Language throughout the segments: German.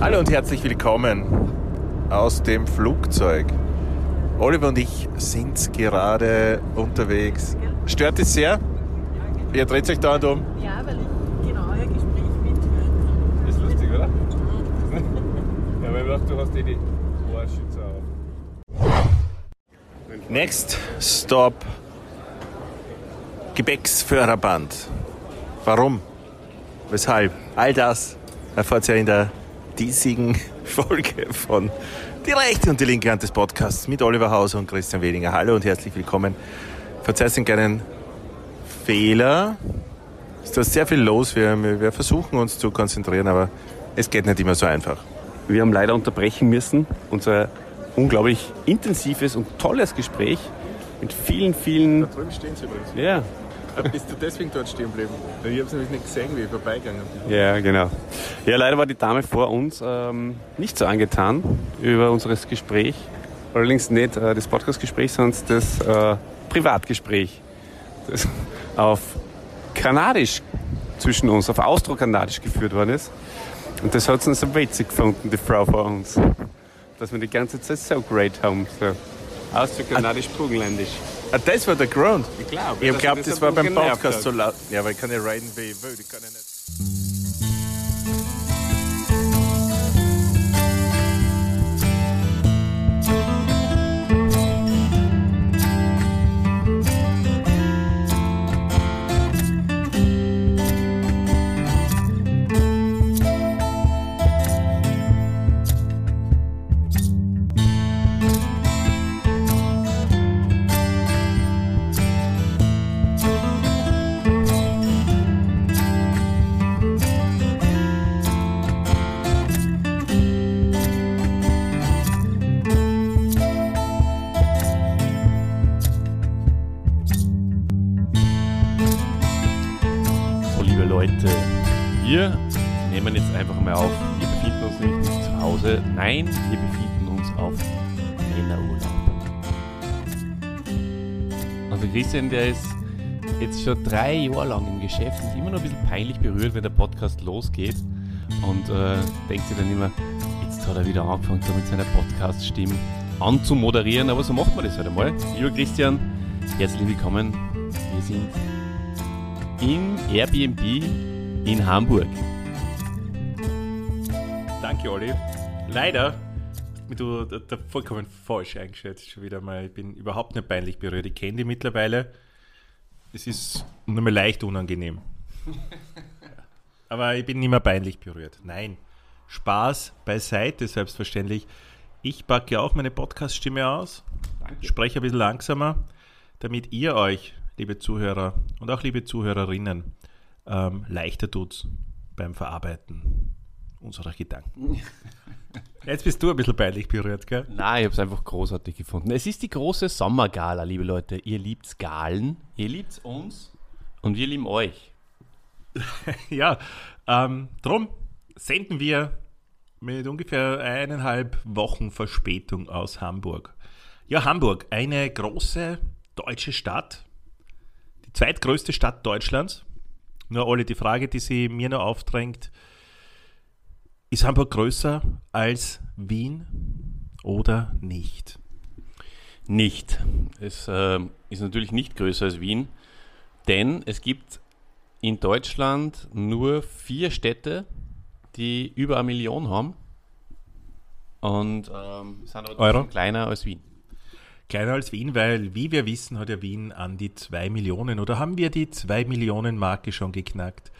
Hallo und herzlich willkommen aus dem Flugzeug. Oliver und ich sind gerade unterwegs. Stört es sehr? Ihr dreht euch dauernd um. Ja, weil ich genau euer Gespräch mithöre. Ist lustig, oder? ja, weil ich dachte, du hast eh die Ohrschützer auf. Next Stop Gebäcksförderband. Warum? Weshalb? All das erfahrt ihr in der diesigen Folge von Die rechte und die linke Hand des Podcasts mit Oliver Hauser und Christian Wedinger. Hallo und herzlich willkommen. Verzeiht den kleinen Fehler. Es ist da sehr viel los. Wir, wir versuchen uns zu konzentrieren, aber es geht nicht immer so einfach. Wir haben leider unterbrechen müssen. Unser unglaublich intensives und tolles Gespräch mit vielen, vielen. drüben stehen sie übrigens. Ja, Bist du deswegen dort stehen geblieben? Ich habe es nämlich nicht gesehen, wie ich vorbeigegangen bin. ja, genau. Ja, leider war die Dame vor uns ähm, nicht so angetan über unseres Gespräch. Allerdings nicht äh, das Podcast-Gespräch, sondern das äh, Privatgespräch. Das auf Kanadisch zwischen uns, auf Austro-Kanadisch geführt worden ist. Und das hat sie so witzig gefunden, die Frau vor uns. Dass wir die ganze Zeit so great haben. So. Austro-Kanadisch, Burgenländisch. Ah, das war der Grund. Ich glaube. Ich habe geglaubt, das war beim Podcast so laut. Ja, weil ich kann ja reden, wie ich will. Ich kann ja nicht. Nein, wir befinden uns auf Männerurlaub. Also Christian, der ist jetzt schon drei Jahre lang im Geschäft und immer noch ein bisschen peinlich berührt, wenn der Podcast losgeht. Und äh, denkt sich dann immer, jetzt hat er wieder angefangen, da mit seiner Podcast-Stimme anzumoderieren. Aber so macht man das halt einmal. Lieber Christian, herzlich willkommen. Wir sind im Airbnb in Hamburg. Danke, Olli. Leider hast du da, vollkommen falsch eingeschätzt schon wieder mal. Ich bin überhaupt nicht peinlich berührt. Ich kenne die mittlerweile. Es ist nur mal leicht unangenehm. Aber ich bin nicht mehr peinlich berührt. Nein. Spaß beiseite, selbstverständlich. Ich packe auch meine Podcast-Stimme aus, spreche ein bisschen langsamer, damit ihr euch, liebe Zuhörer und auch liebe Zuhörerinnen, ähm, leichter tut beim Verarbeiten unserer Gedanken. Jetzt bist du ein bisschen peinlich berührt, gell? Nein, ich habe es einfach großartig gefunden. Es ist die große Sommergala, liebe Leute. Ihr liebt Galen, ihr liebt uns und wir lieben euch. Ja, ähm, drum senden wir mit ungefähr eineinhalb Wochen Verspätung aus Hamburg. Ja, Hamburg, eine große deutsche Stadt, die zweitgrößte Stadt Deutschlands. Nur Olli, die Frage, die sie mir noch aufdrängt, ist Hamburg größer als Wien oder nicht? Nicht. Es äh, ist natürlich nicht größer als Wien, denn es gibt in Deutschland nur vier Städte, die über eine Million haben. Und ähm, sind aber Euro? kleiner als Wien. Kleiner als Wien, weil, wie wir wissen, hat ja Wien an die 2 Millionen oder haben wir die 2 Millionen Marke schon geknackt?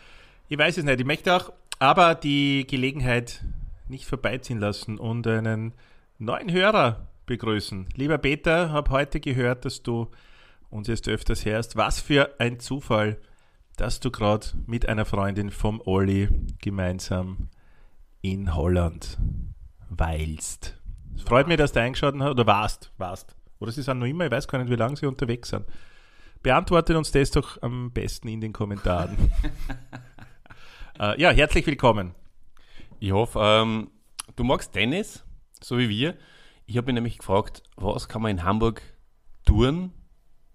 Ich weiß es nicht, ich möchte auch aber die Gelegenheit nicht vorbeiziehen lassen und einen neuen Hörer begrüßen. Lieber Peter, habe heute gehört, dass du uns jetzt öfters hörst. Was für ein Zufall, dass du gerade mit einer Freundin vom Olli gemeinsam in Holland weilst. Es freut mich, dass du eingeschaut hast, oder warst, warst. Oder sie sind noch immer, ich weiß gar nicht, wie lange sie unterwegs sind. Beantwortet uns das doch am besten in den Kommentaren. äh, ja, herzlich willkommen. Ich hoffe, ähm, du magst Tennis, so wie wir. Ich habe mich nämlich gefragt, was kann man in Hamburg tun?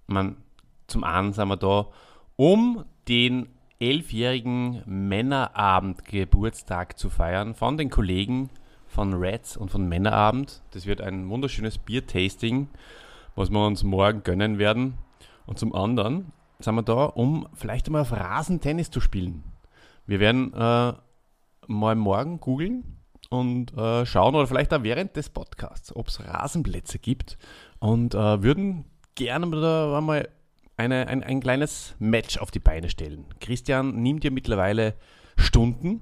Man, zum einen sind wir da, um den elfjährigen Männerabend-Geburtstag zu feiern von den Kollegen von Reds und von Männerabend. Das wird ein wunderschönes Bier-Tasting, was wir uns morgen gönnen werden. Und zum anderen sind wir da, um vielleicht einmal auf Rasentennis zu spielen. Wir werden äh, mal morgen googeln und äh, schauen oder vielleicht auch während des Podcasts, ob es Rasenplätze gibt und äh, würden gerne da mal eine, ein, ein kleines Match auf die Beine stellen. Christian nimmt ja mittlerweile Stunden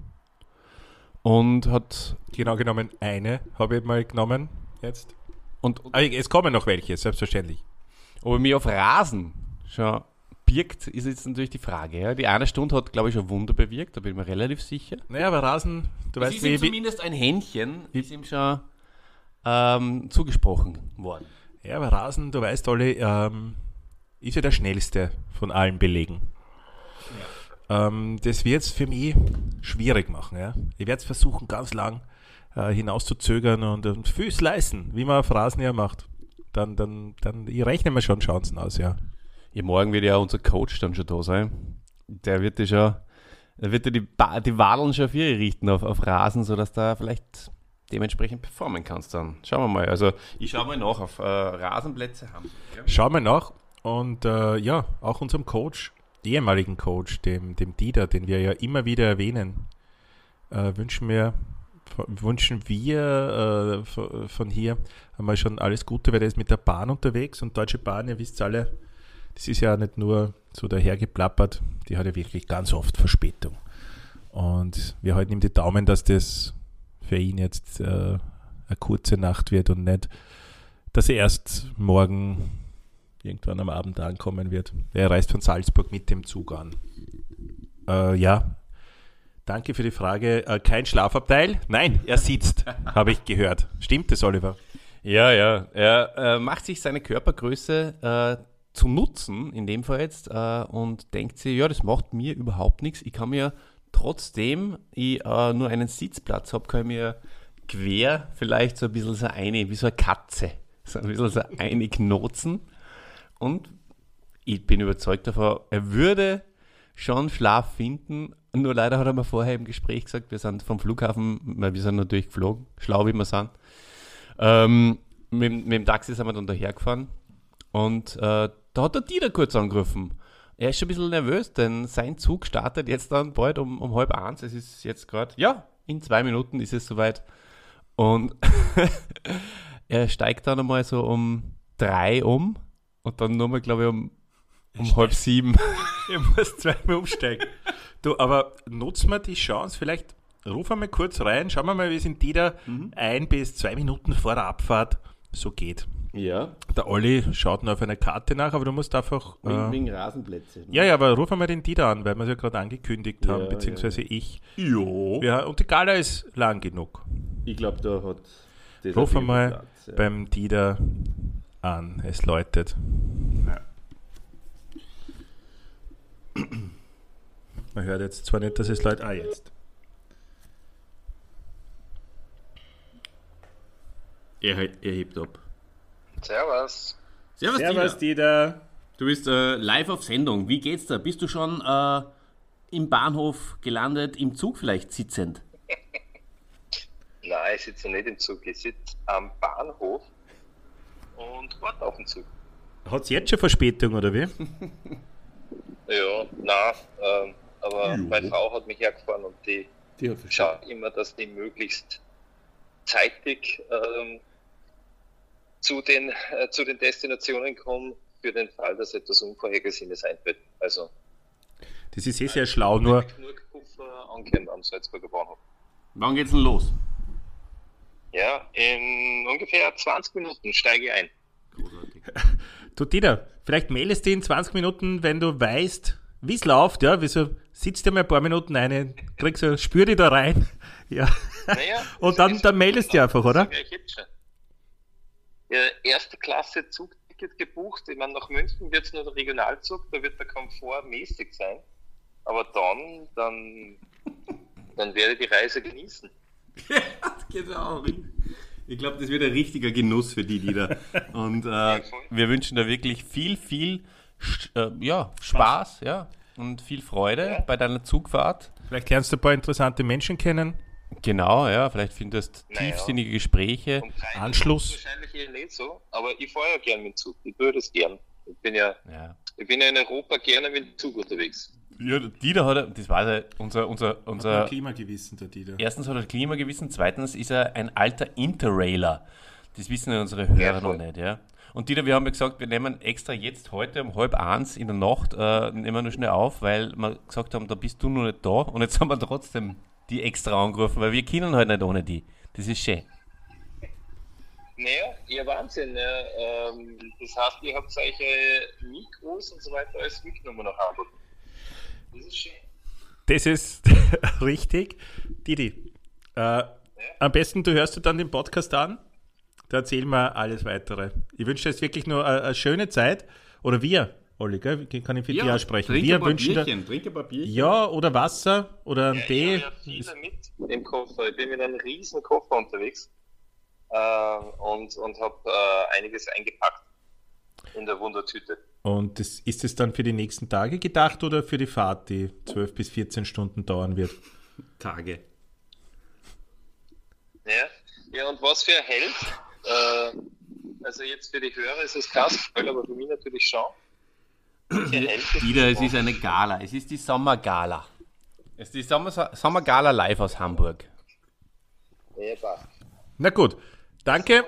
und hat. Genau genommen eine habe ich mal genommen jetzt. Und, Aber es kommen noch welche, selbstverständlich. ob er mich auf Rasen schon birgt, ist jetzt natürlich die Frage. Ja. Die eine Stunde hat, glaube ich, schon Wunder bewirkt, da bin ich mir relativ sicher. Naja, aber Rasen, du Es weißt, ist ihm wie, wie, zumindest ein Händchen, ist ihm schon ähm, zugesprochen worden. Ja, aber Rasen, du weißt, Olli, ähm, ist ja der schnellste von allen Belegen. Ähm, das wird es für mich schwierig machen. Ja? Ich werde es versuchen, ganz lang äh, hinauszuzögern und, und Füß leisten, wie man auf Rasen ja macht. Dann, dann, dann ich rechne mir schon Chancen aus, ja. Ja, morgen wird ja unser Coach dann schon da sein. Der wird ja schon, der wird ja die, die Wadeln schon auf ihre richten auf, auf Rasen, sodass da vielleicht dementsprechend performen kannst dann. Schauen wir mal. Also ich schaue mal nach auf äh, Rasenplätze haben. Ja. Schauen wir nach. Und äh, ja, auch unserem Coach, ehemaligen Coach, dem, dem Dieter, den wir ja immer wieder erwähnen, äh, wünschen wir, wünschen wir äh, von von hier einmal schon alles Gute, weil der ist mit der Bahn unterwegs und Deutsche Bahn, ihr wisst alle, das ist ja nicht nur so dahergeplappert, die hat ja wirklich ganz oft Verspätung. Und wir halten ihm die Daumen, dass das für ihn jetzt äh, eine kurze Nacht wird und nicht, dass er erst morgen irgendwann am Abend ankommen wird. Er reist von Salzburg mit dem Zug an. Äh, ja, danke für die Frage. Äh, kein Schlafabteil? Nein, er sitzt, habe ich gehört. Stimmt das, Oliver? Ja, ja. Er äh, macht sich seine Körpergröße äh, zu nutzen, in dem Fall jetzt, äh, und denkt sich, ja, das macht mir überhaupt nichts. Ich kann mir trotzdem, ich äh, nur einen Sitzplatz habe, kann ich mir quer vielleicht so ein bisschen so eine, wie so eine Katze, so ein bisschen so eine knotzen. Und ich bin überzeugt davon, er würde schon Schlaf finden. Nur leider hat er mir vorher im Gespräch gesagt, wir sind vom Flughafen, wir sind natürlich geflogen, schlau wie wir sind. Ähm, mit, mit dem Taxi sind wir dann dahergefahren und äh, da hat der Dieter kurz angerufen. Er ist schon ein bisschen nervös, denn sein Zug startet jetzt dann bald um, um halb eins. Es ist jetzt gerade, ja, in zwei Minuten ist es soweit. Und er steigt dann einmal so um drei um und dann nochmal, glaube ich, um, um halb sieben. Ich muss zweimal umsteigen. Du, aber nutzen wir die Chance, vielleicht rufen wir mal kurz rein, schauen wir mal, wie es in Dieter ein bis zwei Minuten vor der Abfahrt so geht. Ja, Der Olli schaut noch auf eine Karte nach, aber du musst einfach. Äh, wegen Rasenplätze. ja, ja, aber rufen wir den Dieter an, weil wir es ja gerade angekündigt haben, Ja, beziehungsweise ich. Jo. Ja, und die Gala ist lang genug. Ich glaube, da hat. das Ruf mal Fall Platz, ja. beim Dieter an. Es läutet. Ja. Man hört jetzt zwar nicht, dass es läutet. Ah, jetzt. Er, er hebt ab. Servus. Servus, Servus, Dieter. Dieter. Du bist äh, live auf Sendung. Wie geht's da? Bist du schon äh, im Bahnhof gelandet, im Zug vielleicht sitzend? Nein, ich sitze nicht im Zug. Ich sitze am Bahnhof und warte auf den Zug. Hat es jetzt schon Verspätung, oder wie? Ja, nein, ähm, aber meine Frau hat mich hergefahren und die Die schaut immer, dass die möglichst zeitig ähm, zu, den, äh, zu den Destinationen kommen, für den Fall, dass etwas Unvorhergesehenes eintritt. Also Das ist eh sehr schlau, nur Knurkpuffer ankommen am Salzburger Bahnhof. Wann geht's denn los? Ja, in ungefähr 20 Minuten steige ich ein. Großartig. Du Dieter, vielleicht meldest du in 20 Minuten, wenn du weißt, wie es läuft, ja, wieso sitzt du mal ein paar Minuten ein, kriegst du, spür dich da rein, ja, Naja, und dann, dann meldest du einfach, oder? Ja, ich jetzt schon. Ja, erste Klasse Zugticket gebucht. Ich meine, nach München wird es nur der Regionalzug, da wird der Komfort mäßig sein. Aber dann, dann, dann werde ich die Reise genießen. genau. Ich glaube, das wird ein richtiger Genuss für die Dieter. Und äh, wir wünschen da wirklich viel, viel äh, ja, Spaß, ja. und viel Freude Ja. bei deiner Zugfahrt. Vielleicht lernst du ein paar interessante Menschen kennen. Genau, ja, vielleicht findest du Naja. tiefsinnige Gespräche. Anschluss. Wahrscheinlich eher nicht so, aber ich fahre ja gern mit dem Zug. Ich tue das gern. Ich bin ja, Ja. ich bin ja in Europa gerne mit dem Zug unterwegs. ja, Dieter hat, das weiß er, unser, unser, unser, Klimagewissen, der Dieter. erstens hat er Klimagewissen, zweitens ist er ein alter Interrailer. Das wissen ja unsere Hörer Ja, noch nicht, ja. Und Dieter, wir haben ja gesagt, wir nehmen extra jetzt heute um halb eins in der Nacht, äh, nehmen wir nur schnell auf, weil wir gesagt haben, da bist du noch nicht da und jetzt haben wir trotzdem die extra angerufen, weil wir können halt nicht ohne die. Das ist schön. Naja, ihr Wahnsinn. Ja. Ähm, das heißt, ihr habt solche Mikros und so weiter alles mitgenommen nach Hamburg. Das ist schön. Das ist richtig. Didi, äh, am besten du hörst dir dann den Podcast an. Da erzählen wir alles weitere. Ich wünsche dir jetzt wirklich nur eine, eine schöne Zeit. Oder wir, Olli, gell? kann ich für dich aussprechen. Wir wünschen dir, trink ein paar Bierchen. ja, oder Wasser oder ein Ja, Tee. ich habe ja viele mit im Koffer. Ich bin mit einem riesen Koffer unterwegs äh, und, und habe äh, einiges eingepackt in der Wundertüte. Und das, ist es dann für die nächsten Tage gedacht oder für die Fahrt, die 12 bis 14 Stunden dauern wird? Tage. Ja, ja und was für ein Held. Äh, also jetzt für die Hörer ist es Spoiler, aber für mich natürlich schon. Ist Dieter, es ist eine Gala. Es ist die Sommergala. Es ist die Sommer Sommergala live aus Hamburg. Ja, passt. Na gut, danke.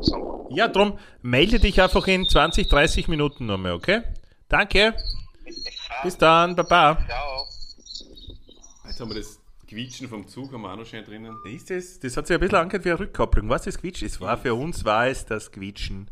Sommer. Ja, drum melde dich einfach in 20, 30 Minuten nochmal, okay? Danke. Bis dann, Baba. Ciao. Jetzt haben wir das Quietschen vom Zug, haben wir auch noch schön drinnen. Ist das, das hat sich ein bisschen angehört wie eine Rückkopplung. Was ist Quietschen? Es war für uns war es das Quietschen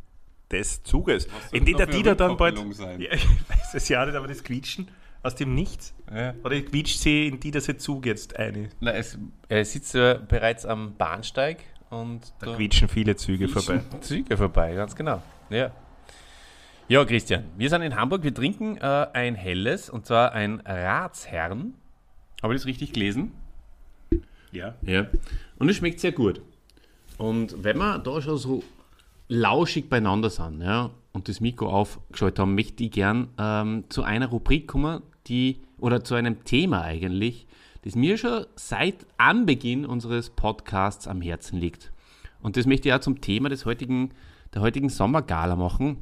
des Zuges. In dem der Dieter dann bald. Sein? Ja, ich weiß es ja nicht, aber das Quietschen aus dem Nichts. Ja. Oder quietscht sie in Dieters Zug jetzt eine? Na, es, er sitzt ja bereits am Bahnsteig und Da quietschen viele Züge vorbei. Züge vorbei, ganz genau. Ja. Ja, Christian, wir sind in Hamburg, wir trinken äh, ein helles und zwar ein Ratsherrn. Habe ich das richtig gelesen? Ja. Ja. Und es schmeckt sehr gut. Und wenn wir da schon so lauschig beieinander sind ja, und das Mikro aufgeschaltet haben, möchte ich gern ähm, zu einer Rubrik kommen, die, oder zu einem Thema eigentlich, das mir schon seit Anbeginn unseres Podcasts am Herzen liegt. Und das möchte ich auch zum Thema des heutigen, der heutigen Sommergala machen.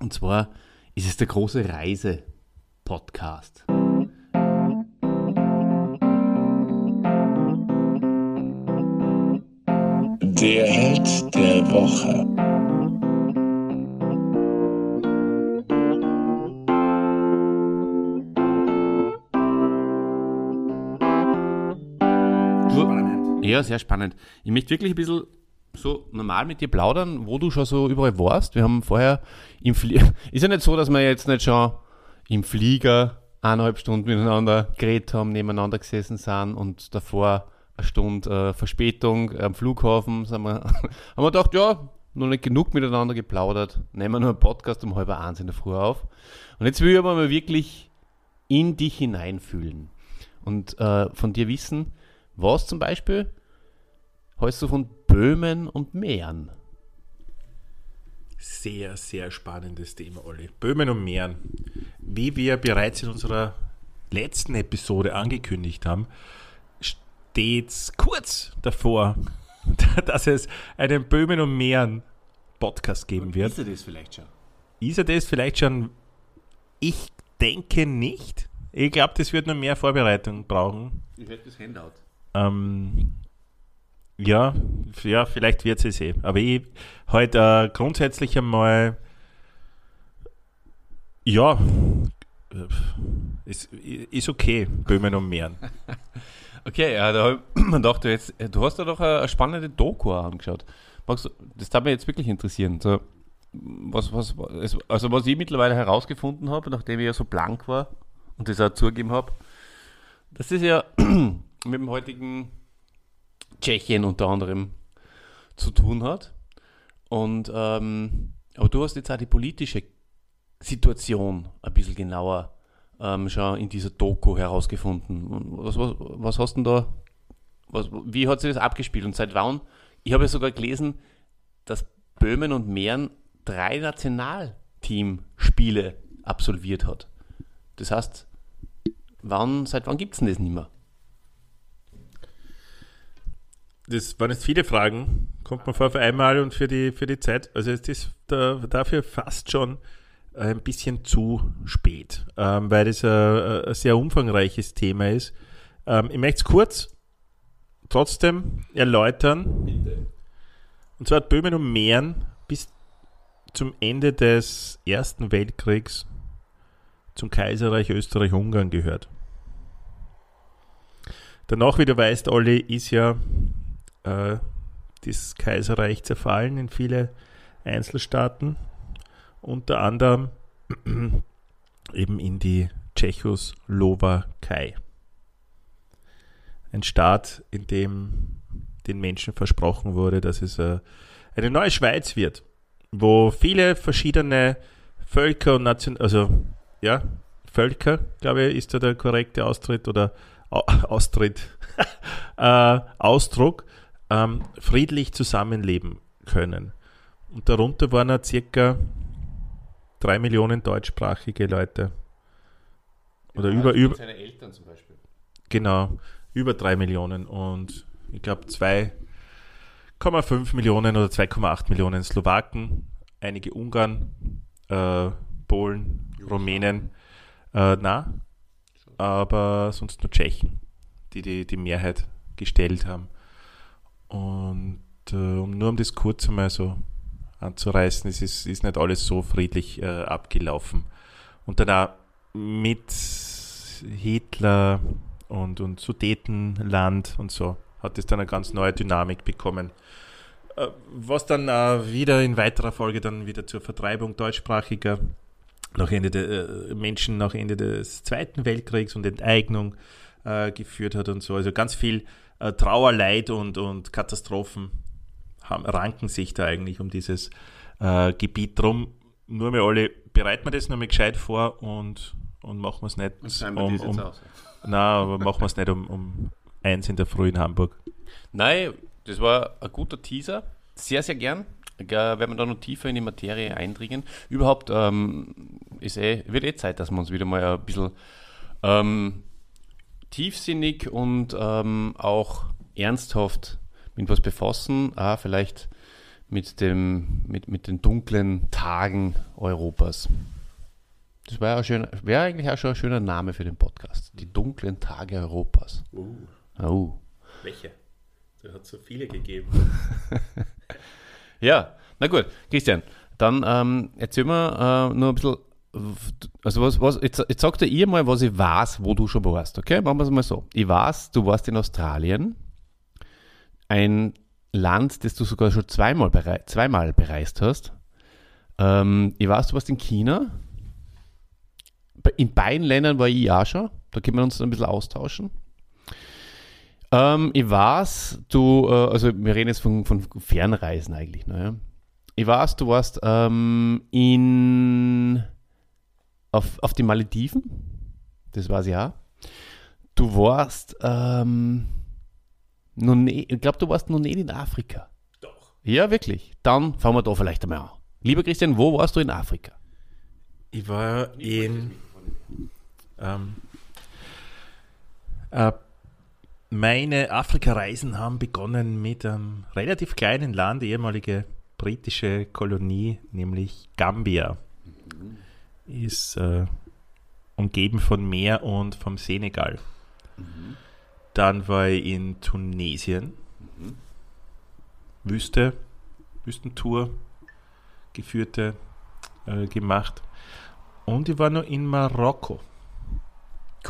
Und zwar ist es der große Reise-Podcast. Der Held der Woche. Spannend. Ja, sehr spannend. Ich möchte wirklich ein bisschen so normal mit dir plaudern, wo du schon so überall warst. Wir haben vorher im Flieger, ist ja nicht so, dass wir jetzt nicht schon im Flieger eineinhalb Stunden miteinander geredet haben, nebeneinander gesessen sind und davor Stunde äh, Verspätung am Flughafen, sind wir, haben wir gedacht, ja, noch nicht genug miteinander geplaudert, nehmen wir nur einen Podcast um halb eins in der Früh auf. Und jetzt will ich aber mal wirklich in dich hineinfühlen und äh, von dir wissen, was zum Beispiel hältst du von Böhmen und Meeren? Sehr, sehr spannendes Thema, Olli. Böhmen und Meeren. Wie wir bereits in unserer letzten Episode angekündigt haben, steht kurz davor, dass es einen Böhmen und Meeren Podcast geben wird. er das vielleicht schon? Ist er das vielleicht schon? Ich denke nicht. Ich glaube, das wird noch mehr Vorbereitung brauchen. Ich hätte das Handout. Ähm, ja, ja, vielleicht wird es eh. Aber ich heute äh, grundsätzlich einmal, ja, äh, ist, ist okay, Böhmen und Meeren. Okay, ja, da gedacht, du, jetzt, du hast ja doch eine, spannende Doku angeschaut. Magst das darf mich jetzt wirklich interessieren. So, was, was, also was ich mittlerweile herausgefunden habe, nachdem ich ja so blank war und das auch zugegeben habe, das ja mit dem heutigen Tschechien unter anderem zu tun hat. Und ähm, aber du hast jetzt auch die politische Situation ein bisschen genauer ähm, schon in dieser Doku herausgefunden. Und Was, was, was hast du denn da, was, wie hat sich das abgespielt und seit wann? Ich habe ja sogar gelesen, dass Böhmen und Mähren drei Nationalteamspiele absolviert hat. Das heißt, wann, seit wann gibt es denn das nicht mehr? Das waren jetzt viele Fragen. Kommt man vor für einmal und für die, für die Zeit. Also es ist da, dafür fast schon ein bisschen zu spät, ähm, weil es ein, ein, sehr umfangreiches Thema ist. Ähm, ich möchte es kurz trotzdem erläutern. Bitte. Und zwar hat Böhmen und Mähren bis zum Ende des Ersten Weltkriegs zum Kaiserreich Österreich-Ungarn gehört. Danach, wie du weißt, Olli, ist ja äh, das Kaiserreich zerfallen in viele Einzelstaaten, unter anderem eben in die Tschechoslowakei. Ein Staat, in dem den Menschen versprochen wurde, dass es äh, eine neue Schweiz wird, wo viele verschiedene Völker und Nation, also ja, Völker, glaube ich, ist da der korrekte Austritt oder Austritt, äh, Ausdruck, ähm, friedlich zusammenleben können. Und darunter waren ja circa drei Millionen deutschsprachige Leute. Oder ja, über, über. Seine Eltern zum Beispiel. Genau, über drei Millionen. Und ich glaube 2,5 Millionen oder 2,8 Millionen Slowaken, einige Ungarn, äh, Polen, Rumänen, äh, na, aber sonst nur Tschechen, die, die die Mehrheit gestellt haben. Und äh, um nur um das kurz einmal so anzureißen, es ist, ist nicht alles so friedlich äh, abgelaufen. Und dann auch mit Hitler und, und Sudetenland und so hat es dann eine ganz neue Dynamik bekommen. Äh, was dann äh, wieder in weiterer Folge dann wieder zur Vertreibung deutschsprachiger nach Ende der, äh, Menschen nach Ende des Zweiten Weltkriegs und Enteignung äh, geführt hat und so. Also ganz viel Trauer, Leid und, und Katastrophen haben, ranken sich da eigentlich um dieses äh, Gebiet drum. Nur mal alle, bereiten wir das nochmal gescheit vor und, und machen wir es nicht um, um, Nein, aber machen wir es nicht um, um eins in der Früh in Hamburg. Nein, das war ein guter Teaser. Sehr, sehr gern. Werden wir da noch tiefer in die Materie eindringen. Überhaupt ähm, ist eh, wird eh Zeit, dass wir uns wieder mal ein bisschen ähm, tiefsinnig und ähm, auch ernsthaft mit was befassen. Ah, vielleicht mit, dem, mit, mit den dunklen Tagen Europas. Das wäre wär eigentlich auch schon ein schöner Name für den Podcast. Die dunklen Tage Europas. Uh. Oh. Welche? Da hat es so viele gegeben. ja, na gut, Christian, dann ähm, erzähl mir äh, nur ein bisschen, also was, was jetzt, jetzt sagt ihr mal, was ich weiß, wo du schon warst, okay? Machen wir es mal so. Ich weiß, du warst in Australien, ein Land, das du sogar schon zweimal, berei zweimal bereist hast. Ähm, ich weiß, du warst in China. In beiden Ländern war ich auch schon. Da können wir uns ein bisschen austauschen. Ähm, ich weiß, du, äh, also wir reden jetzt von, von Fernreisen eigentlich. Ne? Ich weiß, du warst ähm, in, auf, auf die Malediven. Das weiß ich auch. Du warst, ähm, nie, ich glaube, du warst noch nicht in Afrika. Doch. Ja, wirklich. Dann fangen wir da vielleicht einmal an. Lieber Christian, wo warst du in Afrika? Ich war in ähm, äh, meine Afrika-Reisen haben begonnen mit einem relativ kleinen Land, ehemalige britische Kolonie, nämlich Gambia. Ist äh, umgeben von Meer und vom Senegal. Mhm. Dann war ich in Tunesien. Mhm. Wüste, Wüstentour geführte, äh, gemacht. Und ich war noch in Marokko.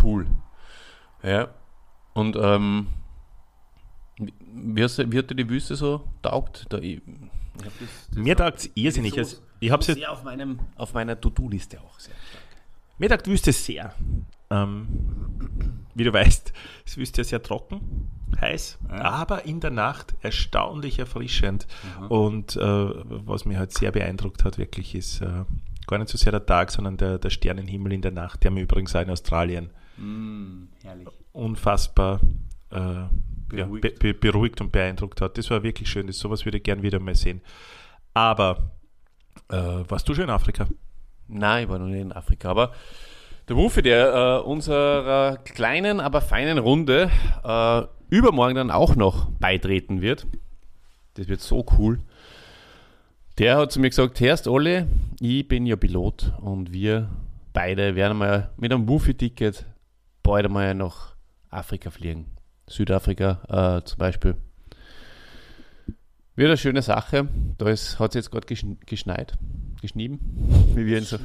Cool. Ja, und ähm, wie, wie, hat dir die Wüste so taugt? Da, ich, ich das, das Mir taugt es irrsinnig. So, also, ich habe sehr auf, meinem, auf meiner To-Do-Liste auch sehr stark. Mir taugt Wüste sehr. Ähm, wie du weißt, ist Wüste sehr trocken, heiß, ja. aber in der Nacht erstaunlich erfrischend. Mhm. Und äh, was mich halt sehr beeindruckt hat, wirklich, ist äh, gar nicht so sehr der Tag, sondern der, der Sternenhimmel in der Nacht, der mir übrigens auch in Australien. Mm, herrlich unfassbar äh, beruhigt. Ja, be beruhigt. und beeindruckt hat. Das war wirklich schön. Das, sowas würde ich gern wieder mal sehen. Aber äh, warst du schon in Afrika? Nein, ich war noch nicht in Afrika. Aber der Wufi, der äh, unserer kleinen, aber feinen Runde äh, übermorgen dann auch noch beitreten wird, das wird so cool. Der hat zu mir gesagt, Herrst Olli, ich bin ja Pilot und wir beide werden mal mit einem Wufi-Ticket bald einmal nach Afrika fliegen. Südafrika äh, zum Beispiel. Wird eine schöne Sache. Da hat es jetzt gerade geschneit. Geschnieben? Wie wir in, so,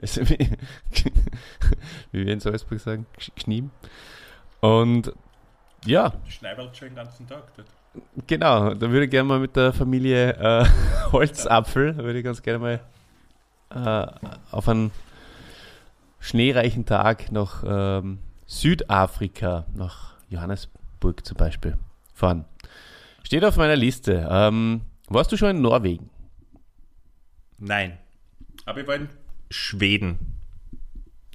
also, wie, wie wir in Salzburg sagen. Geschnieben. Und ja. Schneibert schon den ganzen Tag dort. Genau, da würde ich gerne mal mit der Familie äh, Holzapfel, da würde ich ganz gerne mal äh, auf einen schneereichen Tag nach ähm, Südafrika, nach Johannesburg zum Beispiel, fahren. Steht auf meiner Liste. Ähm, warst du schon in Norwegen? Nein. Aber ich war in Schweden.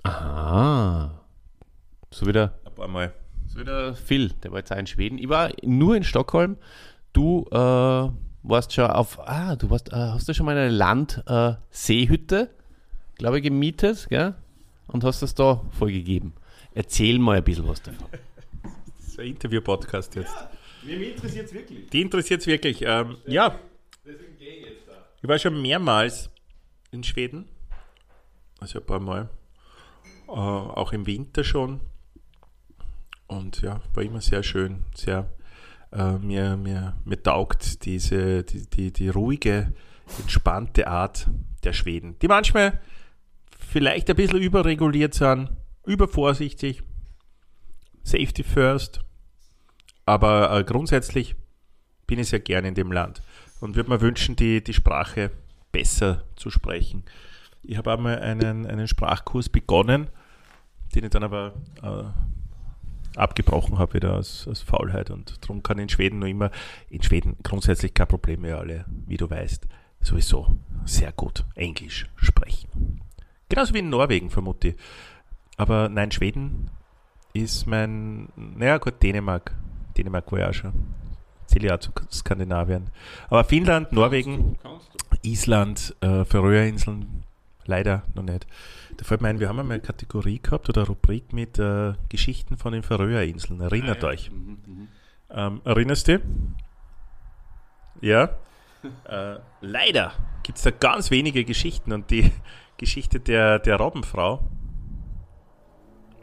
Aha. So wieder. Ein paar Mal. So wieder Phil, der war jetzt auch in Schweden. Ich war nur in Stockholm. Du äh, warst schon auf. Ah, du warst. Äh, hast du schon mal eine Landseehütte, äh, glaube ich, gemietet, gell? Und hast das da vorgegeben. Erzähl mal ein bisschen was davon. Das ist ein Interview-Podcast jetzt. Ja, mich interessiert es wirklich. Die interessiert es wirklich. Ähm, deswegen, ja. Deswegen gehe ich jetzt. Ich war schon mehrmals in Schweden. Also ein paar Mal. Äh, auch im Winter schon. Und ja, war immer sehr schön. Sehr, äh, mir, mir, mir taugt diese, die, die, die ruhige, entspannte Art der Schweden. Die manchmal vielleicht ein bisschen überreguliert sind, übervorsichtig, Safety first, aber äh, grundsätzlich bin ich sehr gerne in dem Land und würde mir wünschen, die, die Sprache besser zu sprechen. Ich habe einmal einen, einen Sprachkurs begonnen, den ich dann aber äh, abgebrochen habe wieder aus, aus Faulheit und darum kann in Schweden nur immer, in Schweden grundsätzlich kein Problem mehr alle, wie du weißt, sowieso sehr gut Englisch sprechen. Genauso wie in Norwegen, vermute ich. Aber nein, Schweden ist mein, naja gut, Dänemark. Dänemark war ja auch schon. Zähle ja zu Skandinavien. Aber Finnland, Norwegen, Island, äh, Färöerinseln, leider noch nicht. Da fällt mir ein, wir haben einmal eine Kategorie gehabt oder eine Rubrik mit äh, Geschichten von den Färöerinseln. Erinnert ah, ja. euch. Mhm, mhm. ähm, erinnerst du? Ja. äh, leider gibt es da ganz wenige Geschichten und die Geschichte der, der Robbenfrau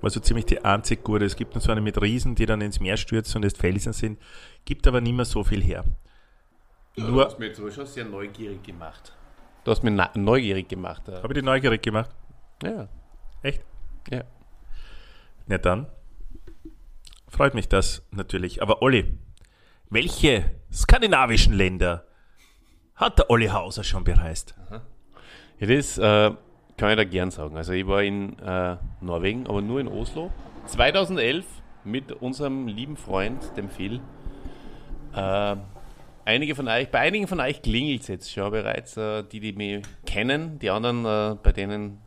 war so ziemlich die einzig gute. Es gibt noch so eine mit Riesen, die dann ins Meer stürzen und es Felsen sind, gibt aber nicht mehr so viel her. Ja, Nur, du hast mich jetzt schon sehr neugierig gemacht. Du hast mich neugierig gemacht. Habe ich dich neugierig gemacht? Ja. Echt? Ja. Na dann. Freut mich das natürlich. Aber Olli, welche skandinavischen Länder hat der Olli Hauser schon bereist? Aha. Ja, das äh, kann ich da gern sagen. Also ich war in äh, Norwegen, aber nur in Oslo. 2011 mit unserem lieben Freund, dem Phil. Äh, einige von euch, bei einigen von euch klingelt es jetzt schon bereits, äh, die, die mich kennen. Die anderen, äh, bei denen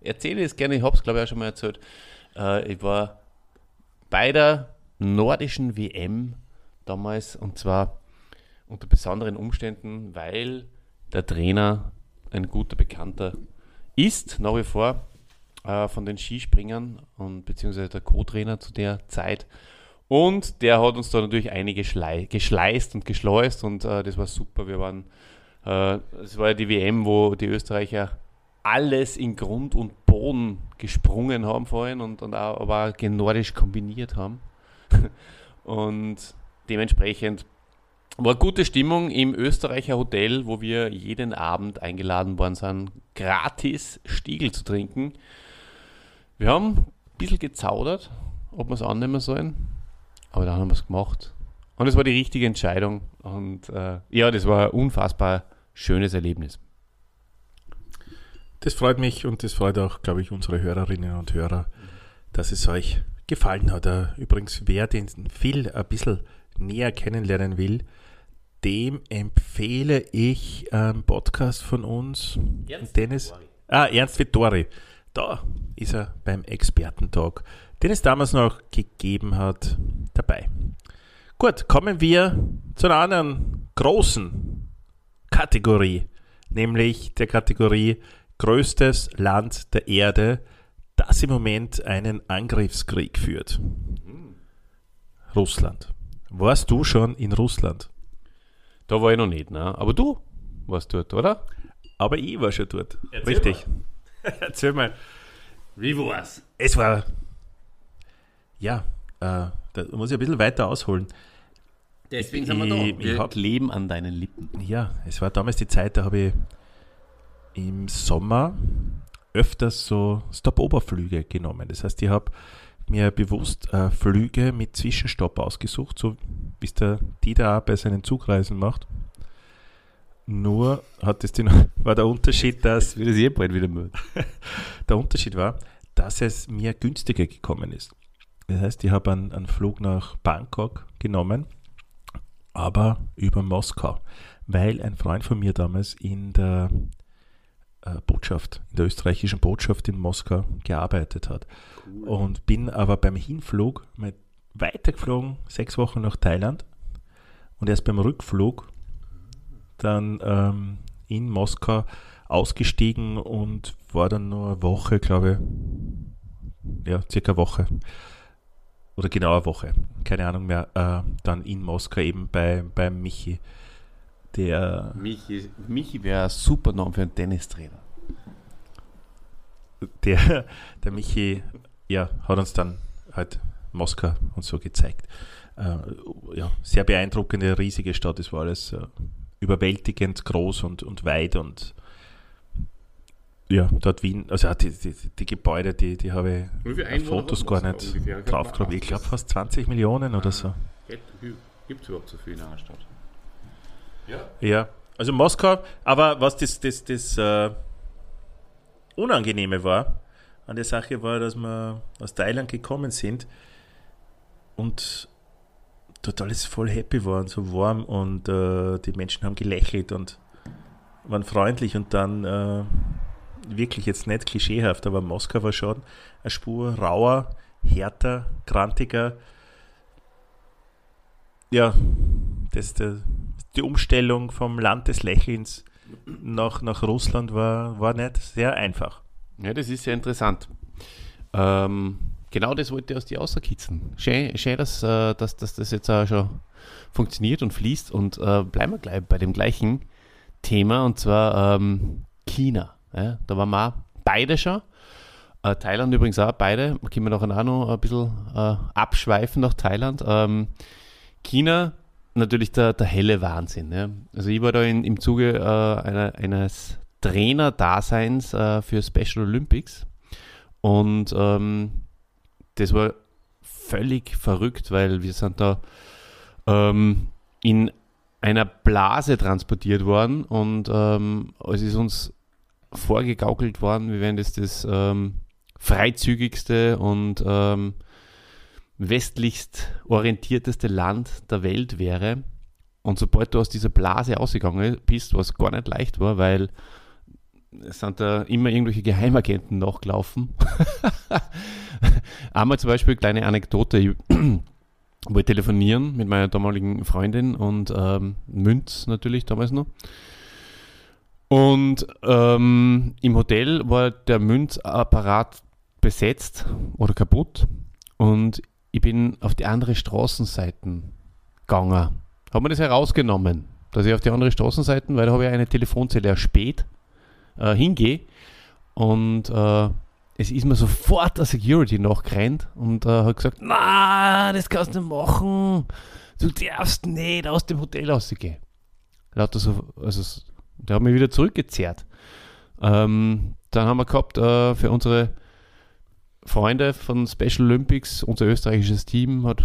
erzähle ich es gerne. Ich habe es, glaube ich, auch schon mal erzählt. Äh, ich war bei der nordischen WM damals und zwar unter besonderen Umständen, weil der Trainer ein guter Bekannter ist, nach wie vor, äh, von den Skispringern und beziehungsweise der Co-Trainer zu der Zeit. Und der hat uns da natürlich einige geschleißt und geschleust und äh, das war super. Wir waren, äh, es war ja die WM, wo die Österreicher alles in Grund und Boden gesprungen haben vorhin und, und auch, aber auch nordisch kombiniert haben. und dementsprechend war gute Stimmung im Österreicher Hotel, wo wir jeden Abend eingeladen worden sind, gratis Stiegel zu trinken. Wir haben ein bisschen gezaudert, ob wir es annehmen sollen, aber dann haben wir es gemacht. Und es war die richtige Entscheidung. Und äh, ja, das war ein unfassbar schönes Erlebnis. Das freut mich und das freut auch, glaube ich, unsere Hörerinnen und Hörer, dass es euch gefallen hat. Äh, übrigens, wer den Phil ein bisschen näher kennenlernen will, dem empfehle ich einen Podcast von uns. Ernst Dennis. Ah, Ernst Vittori. Da ist er beim Expertentalk, den es damals noch gegeben hat, dabei. Gut, kommen wir zu einer anderen großen Kategorie, nämlich der Kategorie größtes Land der Erde, das im Moment einen Angriffskrieg führt. Russland. Warst du schon in Russland? Da war ich noch nicht, ne? Aber du warst dort, oder? Aber ich war schon dort. Erzähl Richtig. Erzähl mal. Wie war's? Es war. Ja, äh, da muss ich ein bisschen weiter ausholen. Deswegen sind wir da. Wir Ich hab- leben an deinen Lippen. Ja, es war damals die Zeit, da habe ich im Sommer öfters so Stop-Over-Flüge genommen. Das heißt, ich habe mir bewusst äh, Flüge mit Zwischenstopp ausgesucht, so wie es der Dieter auch bei seinen Zugreisen macht. Nur hat es den, war der Unterschied, dass Wird es eh bald wieder mögen. der Unterschied war, dass es mir günstiger gekommen ist. Das heißt, ich habe einen, einen Flug nach Bangkok genommen, aber über Moskau, weil ein Freund von mir damals in der Botschaft, in der österreichischen Botschaft in Moskau gearbeitet hat. Und bin aber beim Hinflug mal weitergeflogen, sechs Wochen nach Thailand. Und erst beim Rückflug dann ähm, in Moskau ausgestiegen und war dann nur eine Woche, glaube ich, ja, circa eine Woche. Oder genau eine Woche, keine Ahnung mehr, äh, dann in Moskau eben bei, bei Michi, der, Michi, Michi wäre ein super Name für einen Tennistrainer. der, der Michi, ja, hat uns dann halt Moskau und so gezeigt. Äh, ja, sehr beeindruckende, riesige Stadt, es war alles äh, überwältigend groß und, und weit und ja, dort Wien, also die, die, die Gebäude, die, die habe ich Fotos gar nicht ungefähr? drauf gehabt. Ich glaube fast 20 Millionen oder so. Gibt es überhaupt so viel in einer Stadt? Ja, also Moskau, aber was das, das, das äh, Unangenehme war an der Sache war, dass wir aus Thailand gekommen sind und dort alles voll happy war und so warm und äh, die Menschen haben gelächelt und waren freundlich und dann äh, wirklich jetzt nicht klischeehaft, aber Moskau war schon eine Spur rauer, härter, grantiger. Ja, das, der, die Umstellung vom Land des Lächelns nach, nach Russland war, war nicht sehr einfach. Ja, das ist sehr interessant. Ähm, genau das wollte ich aus dir rauskitzeln. Schön, schön dass, äh, dass, dass das jetzt auch schon funktioniert und fließt. Und äh, bleiben wir gleich bei dem gleichen Thema, und zwar ähm, China. Ja, da waren wir beide schon. Äh, Thailand übrigens auch, beide. Können wir nachher noch ein bisschen äh, abschweifen nach Thailand. Ähm, China, natürlich der, der helle Wahnsinn. Ja. Also ich war da in, im Zuge äh, einer, eines Trainer-Daseins äh, für Special Olympics und ähm, das war völlig verrückt, weil wir sind da ähm, in einer Blase transportiert worden und ähm, es ist uns vorgegaukelt worden, wie wenn das das ähm, freizügigste und ähm, westlichst orientierteste Land der Welt wäre. Und sobald du aus dieser Blase ausgegangen bist, was gar nicht leicht war, weil es sind da immer irgendwelche Geheimagenten nachgelaufen. Einmal zum Beispiel, kleine Anekdote, ich wollte telefonieren mit meiner damaligen Freundin und ähm, Münz natürlich damals noch. Und ähm, im Hotel war der Münzapparat besetzt oder kaputt und ich bin auf die andere Straßenseite gegangen. Habe mir das herausgenommen, dass ich auf die andere Straßenseite, weil da habe ich eine Telefonzelle erspäht, äh, hingehe und äh, es ist mir sofort der Security nachgerannt und äh, hat gesagt, na, das kannst du nicht machen, du darfst nicht aus dem Hotel rausgehen. Lauter so, also der hat mich wieder zurückgezerrt. Ähm, dann haben wir gehabt äh, für unsere Freunde von Special Olympics, unser österreichisches Team hat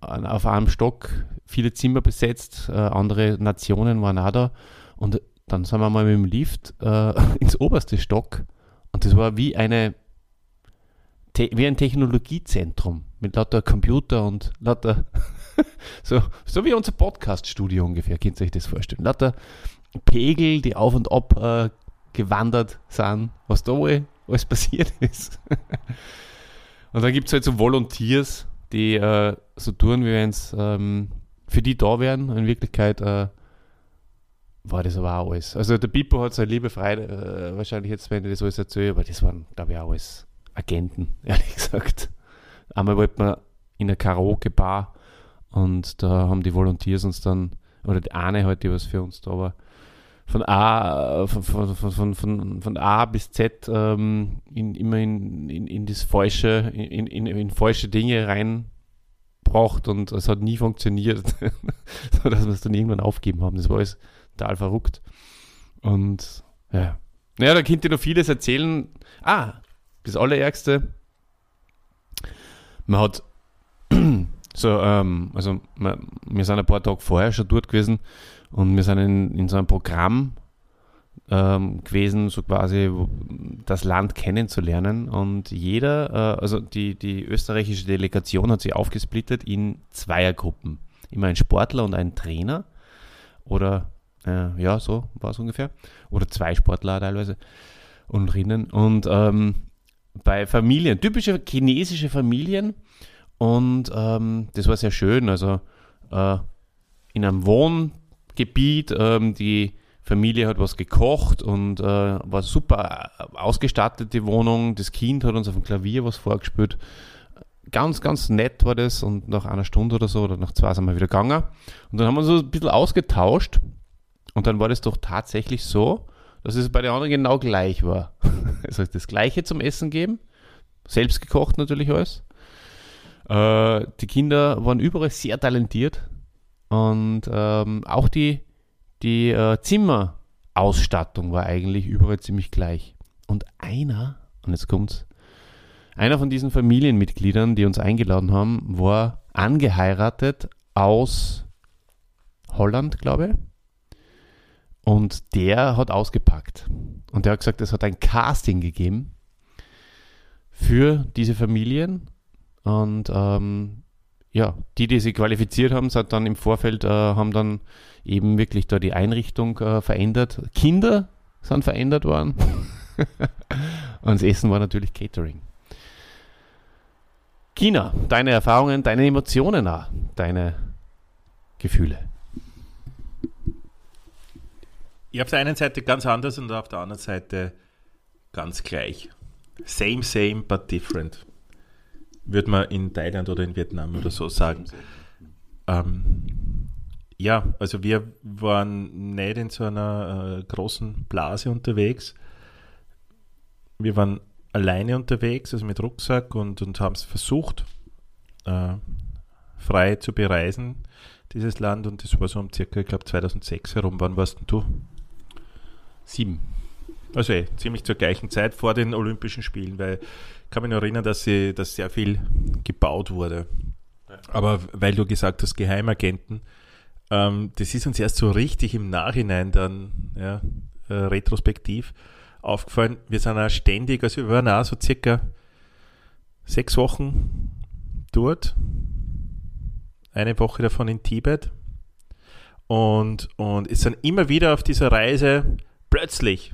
auf einem Stock viele Zimmer besetzt, äh, andere Nationen waren auch da. Und dann sind wir mal mit dem Lift äh, ins oberste Stock. Und das war wie eine wie ein Technologiezentrum mit lauter Computer und lauter so, so wie unser Podcast-Studio ungefähr, könnt ihr euch das vorstellen. Lauter Pegel, die auf und ab äh, gewandert sind, was da wohl alles passiert ist. und dann gibt es halt so Volunteers, die äh, so tun, wie wenn es ähm, für die da wären, in Wirklichkeit äh, war das aber auch alles. Also der Pippo hat seine liebe Freude, äh, wahrscheinlich jetzt, wenn ich das alles erzähle, aber das waren, glaube ich, auch alles Agenten, ehrlich gesagt. Einmal wollten wir in einer Karaoke-Bar und da haben die Volunteers uns dann, oder die eine halt, die was für uns da war, von A, von, von, von, von, A bis Z ähm, in, immer in, in, in das falsche, in, in, in falsche Dinge reinbracht und es hat nie funktioniert, so dass wir es dann irgendwann aufgeben haben. Das war alles total verrückt. Und ja. Naja, da könnt ihr noch vieles erzählen. Ah, das Allerärgste, man hat so, ähm, also man, wir sind ein paar Tage vorher schon dort gewesen und wir sind in, in so einem Programm ähm, gewesen, so quasi das Land kennenzulernen. Und jeder, äh, also die, die österreichische Delegation hat sich aufgesplittet in Zweiergruppen. Immer ein Sportler und ein Trainer. Oder äh, ja, so war es ungefähr. Oder zwei Sportler teilweise und Rinnen. Und ähm, bei Familien, typische chinesische Familien. Und ähm, das war sehr schön. Also äh, in einem Wohngebiet, ähm, die Familie hat was gekocht und äh, war super ausgestattet, die Wohnung. Das Kind hat uns auf dem Klavier was vorgespielt. Ganz, ganz nett war das und nach einer Stunde oder so oder nach zwei sind wir wieder gegangen. Und dann haben wir so ein bisschen ausgetauscht und dann war das doch tatsächlich so, dass es bei den anderen genau gleich war. Es hat das Gleiche zum Essen geben, selbst gekocht natürlich alles. Äh, die Kinder waren überall sehr talentiert und ähm, auch die, die äh, Zimmerausstattung war eigentlich überall ziemlich gleich. Und einer, und jetzt kommt's, einer von diesen Familienmitgliedern, die uns eingeladen haben, war angeheiratet aus Holland, glaube ich. Und der hat ausgepackt. Und der hat gesagt, es hat ein Casting gegeben für diese Familien. Und ähm, ja, die, die sich qualifiziert haben, sind dann im Vorfeld, äh, haben dann eben wirklich da die Einrichtung äh, verändert. Kinder sind verändert worden. Und das Essen war natürlich Catering. China, deine Erfahrungen, deine Emotionen auch, deine Gefühle. Ich auf der einen Seite ganz anders und auf der anderen Seite ganz gleich. Same, same, but different. Würde man in Thailand oder in Vietnam oder so sagen. Ähm, ja, also wir waren nicht in so einer äh, großen Blase unterwegs. Wir waren alleine unterwegs, also mit Rucksack und, und haben es versucht, äh, frei zu bereisen, dieses Land. Und das war so um circa, ich glaube, 2006 herum. Wann warst denn du? Sieben. Also eh, ziemlich zur gleichen Zeit vor den Olympischen Spielen, weil kann mich noch erinnern, dass, sie, dass sehr viel gebaut wurde. Aber weil du gesagt hast, Geheimagenten, ähm, das ist uns erst so richtig im Nachhinein dann ja, äh, retrospektiv aufgefallen. Wir sind auch ständig, also wir waren auch so circa sechs Wochen dort, eine Woche davon in Tibet. Und, und es sind immer wieder auf dieser Reise plötzlich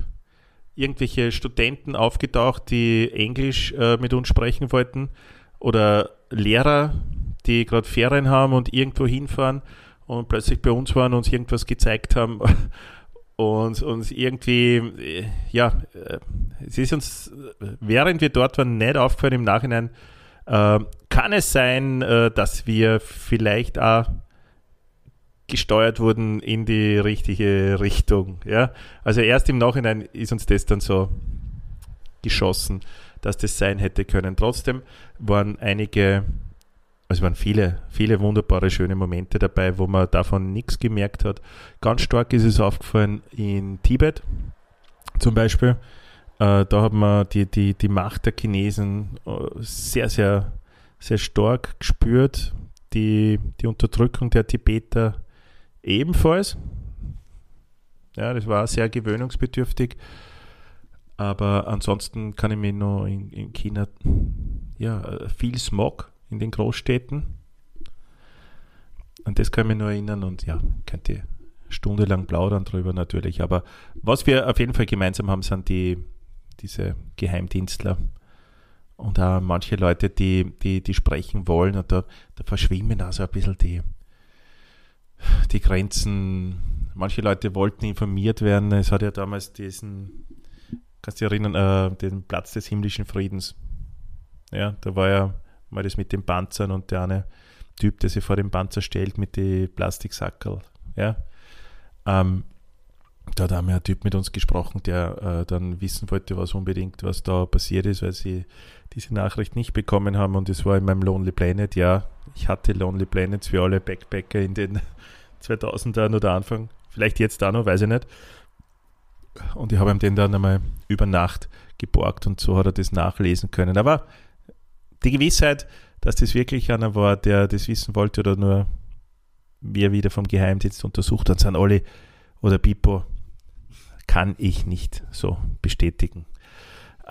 irgendwelche Studenten aufgetaucht, die Englisch äh, mit uns sprechen wollten? Oder Lehrer, die gerade Ferien haben und irgendwo hinfahren und plötzlich bei uns waren und uns irgendwas gezeigt haben und uns irgendwie, äh, ja, äh, es ist uns, während wir dort waren, nicht aufgefallen im Nachhinein, äh, kann es sein, äh, dass wir vielleicht auch gesteuert wurden in die richtige Richtung. Ja? Also erst im Nachhinein ist uns das dann so geschossen, dass das sein hätte können. Trotzdem waren einige, also waren viele, viele wunderbare, schöne Momente dabei, wo man davon nichts gemerkt hat. Ganz stark ist es aufgefallen in Tibet zum Beispiel. Äh, da hat man die, die, die Macht der Chinesen äh, sehr, sehr, sehr stark gespürt. Die, die Unterdrückung der Tibeter ebenfalls. Ja, das war sehr gewöhnungsbedürftig. Aber ansonsten kann ich mich noch in, in China, ja, viel Smog in den Großstädten. An das kann ich mich nur erinnern und ja, könnte stundenlang plaudern drüber natürlich. Aber was wir auf jeden Fall gemeinsam haben, sind die, diese Geheimdienstler und auch manche Leute, die, die, die sprechen wollen und da, da verschwimmen also ein bisschen die, die Grenzen manche Leute wollten informiert werden. Es hat ja damals diesen, kannst du dich erinnern, äh, den Platz des himmlischen Friedens. Ja, da war ja mal das mit den Panzern und der eine Typ, der sich vor dem Panzer stellt mit den Plastiksackerl. Ja. Ähm, da hat einmal ein Typ mit uns gesprochen, der äh, dann wissen wollte, was unbedingt, was da passiert ist, weil sie diese Nachricht nicht bekommen haben. Und es war in meinem Lonely Planet. Ja, ich hatte Lonely Planets für alle Backpacker in den 2000ern oder Anfang. Vielleicht jetzt auch noch, weiß ich nicht. Und ich habe ihm den dann einmal über Nacht geborgt und so hat er das nachlesen können. Aber die Gewissheit, dass das wirklich einer war, der das wissen wollte oder nur wir wieder vom Geheimdienst untersucht, dann sind alle oder Pipo, kann ich nicht so bestätigen.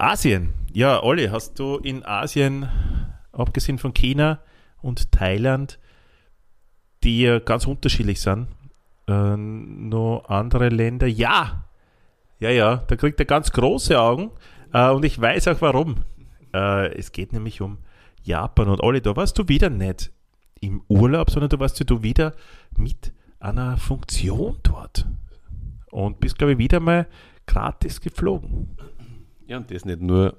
Asien. Ja, Olli, hast du in Asien, abgesehen von China und Thailand, die ja ganz unterschiedlich sind, äh, noch andere Länder? Ja, ja, ja, da kriegt er ganz große Augen äh, und ich weiß auch warum. Äh, es geht nämlich um Japan und Olli, da warst du wieder nicht im Urlaub, sondern du warst du wieder mit einer Funktion dort und bist, glaube ich, wieder mal gratis geflogen. Ja, und das nicht nur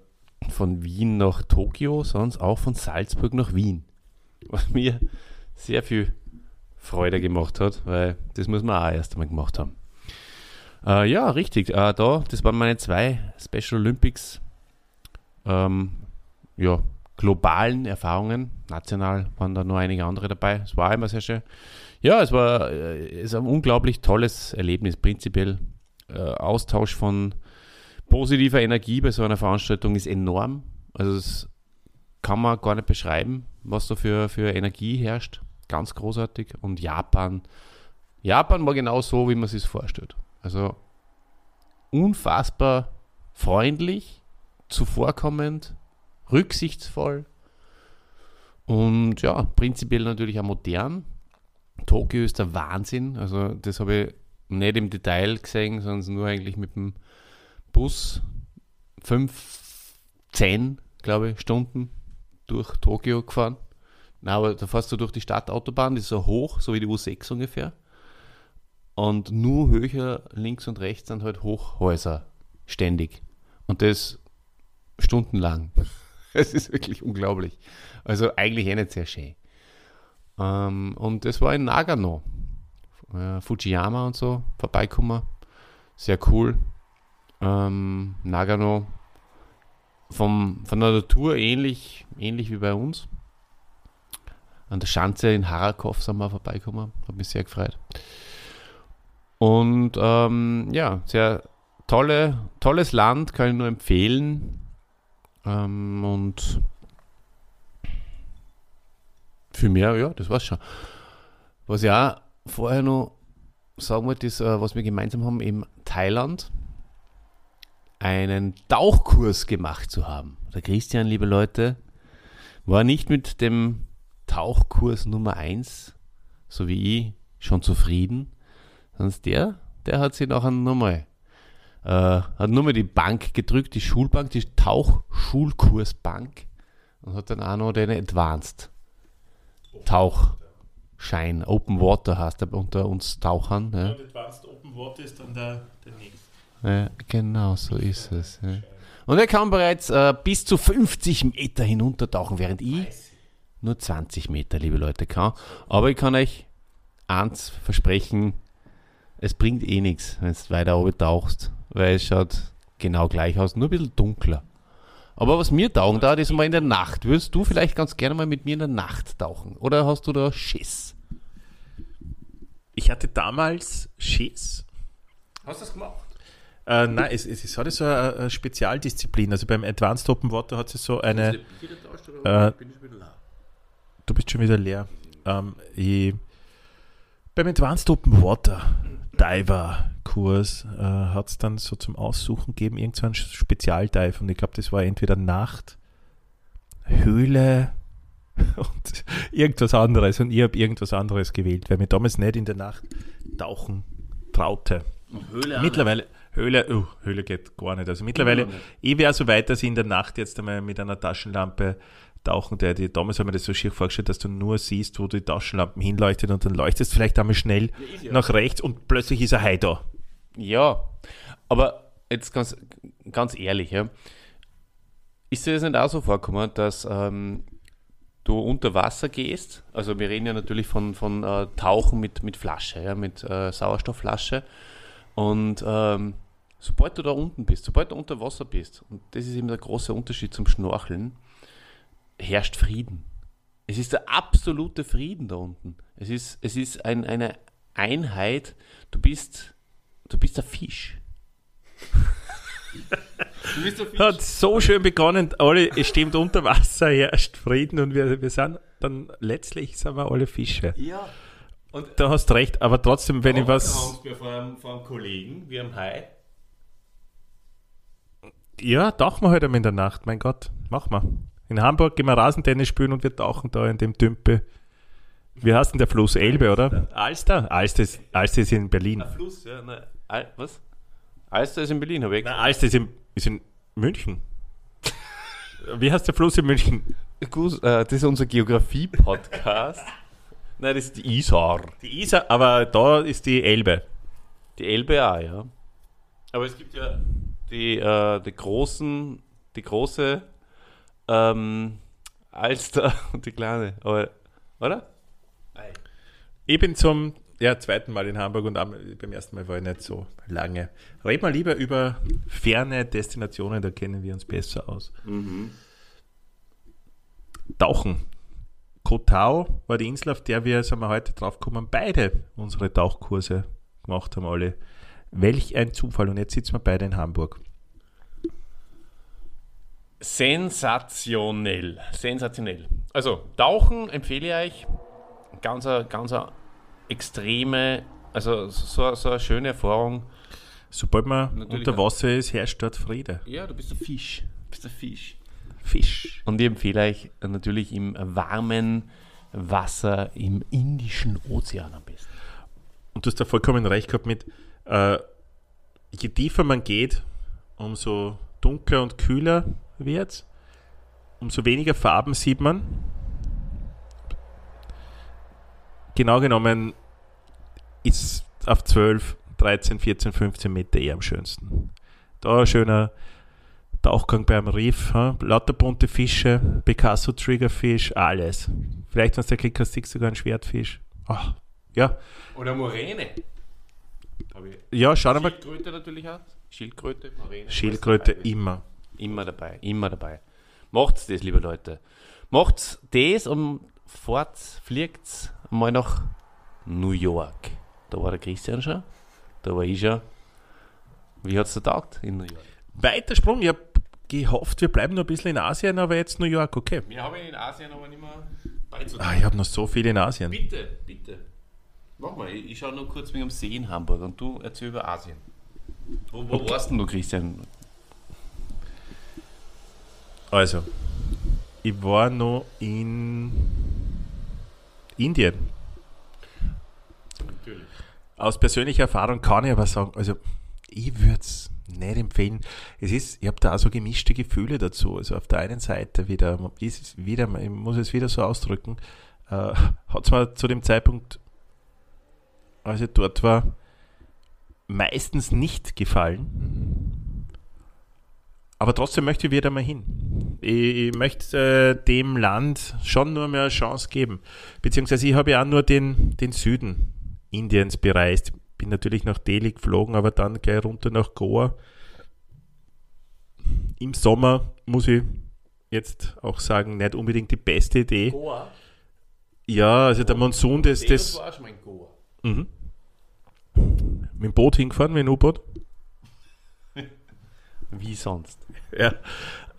von Wien nach Tokio, sondern auch von Salzburg nach Wien. Was mir sehr viel Freude gemacht hat, weil das muss man auch erst einmal gemacht haben. Äh, ja, richtig. Äh, da, das waren meine zwei Special Olympics. Ähm, ja, globalen Erfahrungen. National waren da noch einige andere dabei. Es war immer sehr schön. Ja, es war äh, es ein unglaublich tolles Erlebnis, prinzipiell. Äh, Austausch von positiver Energie bei so einer Veranstaltung ist enorm. Also das kann man gar nicht beschreiben, was da für, für Energie herrscht. Ganz großartig. Und Japan, Japan war genau so, wie man sich vorstellt. Also unfassbar freundlich, zuvorkommend, rücksichtsvoll und ja, prinzipiell natürlich auch modern. Tokio ist der Wahnsinn. Also das habe ich nicht im Detail gesehen, sondern nur eigentlich mit dem Bus fünf, zehn, glaube ich, Stunden durch Tokio gefahren. Na, aber da fährst du durch die Stadtautobahn, die ist so hoch, so wie die U6 ungefähr. Und nur höher links und rechts sind halt Hochhäuser ständig. Und das stundenlang. Es ist wirklich unglaublich. Also eigentlich eh nicht sehr schön. Ähm, und das war in Nagano. Äh, Fujiyama und so vorbeikommen. Sehr cool. Ähm, Nagano vom, von der Natur ähnlich, ähnlich wie bei uns. An der Schanze in Harakov sind wir vorbeikommen. Hat mich sehr gefreut. Und ähm, ja, sehr tolle, tolles Land, kann ich nur empfehlen. Ähm, und für mehr, ja, das war's schon. Was auch vorher noch sagen wollte, ist, äh, was wir gemeinsam haben, in Thailand einen Tauchkurs gemacht zu haben. Der Christian, liebe Leute, war nicht mit dem Tauchkurs Nummer 1, so wie ich, schon zufrieden, sondern der, der hat sich nachher nochmal, äh, hat nur mal die Bank gedrückt, die Schulbank, die Tauchschulkursbank und hat dann auch noch den Advanced Tauchschein, Open Water heißt er unter uns Tauchern. Ja. Und Advanced Open Water ist dann der, der nächste. Ja, genau, so ist es. Ja. Und er kann bereits äh, bis zu 50 Meter hinuntertauchen, während ich nur 20 Meter, liebe Leute, kann. Aber ich kann euch eins versprechen, es bringt eh nichts, wenn du weiter oben tauchst, weil es schaut genau gleich aus, nur ein bisschen dunkler. Aber was mir taugen da, ist mal in der Nacht. Würdest du vielleicht ganz gerne mal mit mir in der Nacht tauchen? Oder hast du da Schiss? Ich hatte damals Schiss. Hast du das gemacht? Äh, nein, es, es, es hat so eine, Spezialdisziplin. Also beim Advanced Open Water hat es so eine. Äh, du bist schon wieder leer. Ähm, ich, beim Advanced Open Water Diver-Kurs äh, hat es dann so zum Aussuchen gegeben, irgendein so Spezialdive. Und ich glaube, das war entweder Nacht, Höhle und irgendwas anderes. Und ich habe irgendwas anderes gewählt, weil mir damals nicht in der Nacht tauchen traute. Höhle Mittlerweile. Höhle, oh, Höhle geht gar nicht. Also mittlerweile, ich wäre so weit, dass ich in der Nacht jetzt einmal mit einer Taschenlampe Tauchen, der dir damals haben wir das so schier vorgestellt, dass du nur siehst, wo die Taschenlampen hinleuchtet und dann leuchtest vielleicht einmal schnell nach rechts und plötzlich ist ein Hai da. Ja, aber jetzt ganz, ganz ehrlich, ja. Ist dir das nicht auch so vorgekommen, dass ähm, du unter Wasser gehst? Also wir reden ja natürlich von, von äh, Tauchen mit, mit Flasche, ja, mit äh, Sauerstoffflasche. Und ähm, sobald du da unten bist, sobald du unter Wasser bist, und das ist eben der große Unterschied zum Schnorcheln, herrscht Frieden. Es ist der absolute Frieden da unten. Es ist, es ist ein, eine Einheit. Du bist, du bist ein Fisch. du bist ein Fisch. Hat so schön begonnen, alle, es stimmt, unter Wasser herrscht Frieden und wir, wir sind dann letztlich sind wir alle Fische. Ja. Und Da hast du recht, aber trotzdem, wenn ich was. Angst vor einem, vor einem Kollegen, wie am Hai. Ja, tauchen wir heute einmal in der Nacht, mein Gott, machen wir. In Hamburg gehen wir Rasentennis spielen und wir tauchen da in dem Tümpe. Wie heißt denn der Fluss? Elbe, oder? Alster? Alster ist, Alster ist in Berlin. Fluss, ja. Ne, Al was? Alster ist in Berlin, habe ich Nein, Alster ist in, ist in München. Wie heißt der Fluss in München? Gut, äh, das ist unser Geografie-Podcast. Nein, das ist die Isar. Die Isar, aber da ist die Elbe. Die Elbe auch, ja. Aber es gibt ja die, äh, die großen, die große ähm, Alster und die kleine. Aber, oder? Ich bin zum ja, zweiten Mal in Hamburg und beim ersten Mal war ich nicht so lange. Red mal lieber über ferne Destinationen, da kennen wir uns besser aus. Tauchen. Kotau war die Insel, auf der wir, sind wir heute drauf gekommen, beide unsere Tauchkurse gemacht haben, alle. Welch ein Zufall. Und jetzt sitzen wir beide in Hamburg. Sensationell. Sensationell. Also, Tauchen empfehle ich euch. Ganz, a- ganz a extreme, also so, so eine schöne Erfahrung. Sobald man Natürlich, unter. Wasser ist, herrscht dort Friede. Ja, du bist ein Fisch. Du bist ein Fisch. Fisch. Und ich empfehle euch natürlich im warmen Wasser im Indischen Ozean am besten. Und du hast da vollkommen recht gehabt mit, äh, je tiefer man geht, umso dunkler und kühler wird umso weniger Farben sieht man. Genau genommen ist auf 12, 13, 14, 15 Meter eher am schönsten. Da schöner Tauchgang beim Riff, ha? lauter bunte Fische, Picasso Triggerfisch, alles. Vielleicht, wenn du der hast, siehst sogar einen Schwertfisch. Ach, ja, Oder Moräne. ja, schau mal. Schildkröte natürlich auch. Schildkröte, Moräne. Schildkröte immer. Immer dabei, immer dabei. Macht's das, liebe Leute. Macht's das und fahrt, fliegt's mal nach New York. Da war der Christian schon, da war ich schon. Wie hat's dir taugt in New York? Weiter Sprung. Ich habe gehofft, wir bleiben noch ein bisschen in Asien, aber jetzt New York, okay. Wir haben in Asien aber nicht mehr Ah, beizutragen. ich habe noch so viel in Asien. Bitte, bitte. Mach mal, ich, schaue noch kurz wegen dem See in Hamburg und du erzähl über Asien. Wo, wo warst denn du, Christian? Also, ich war noch in Indien. Natürlich. Aus persönlicher Erfahrung kann ich aber sagen, also ich würde es nicht empfehlen. Es ist, ich habe da auch so gemischte Gefühle dazu. Also auf der einen Seite wieder, ist es wieder, ich muss es wieder so ausdrücken, äh, hat es mir zu dem Zeitpunkt, als ich dort war, meistens nicht gefallen. Aber trotzdem möchte ich wieder mal hin. Ich, ich möchte äh, dem Land schon nur mehr eine Chance geben. Beziehungsweise ich habe ja auch nur den, den Süden Indiens bereist. Bin natürlich nach Delhi geflogen, aber dann gleich runter nach Goa. Im Sommer muss ich jetzt auch sagen, nicht unbedingt die beste Idee. Goa? Ja, also der Monsun, das, das war schon mal in Goa. mhm. mit dem Boot hingefahren, mit dem U-Boot. Wie sonst? Ja,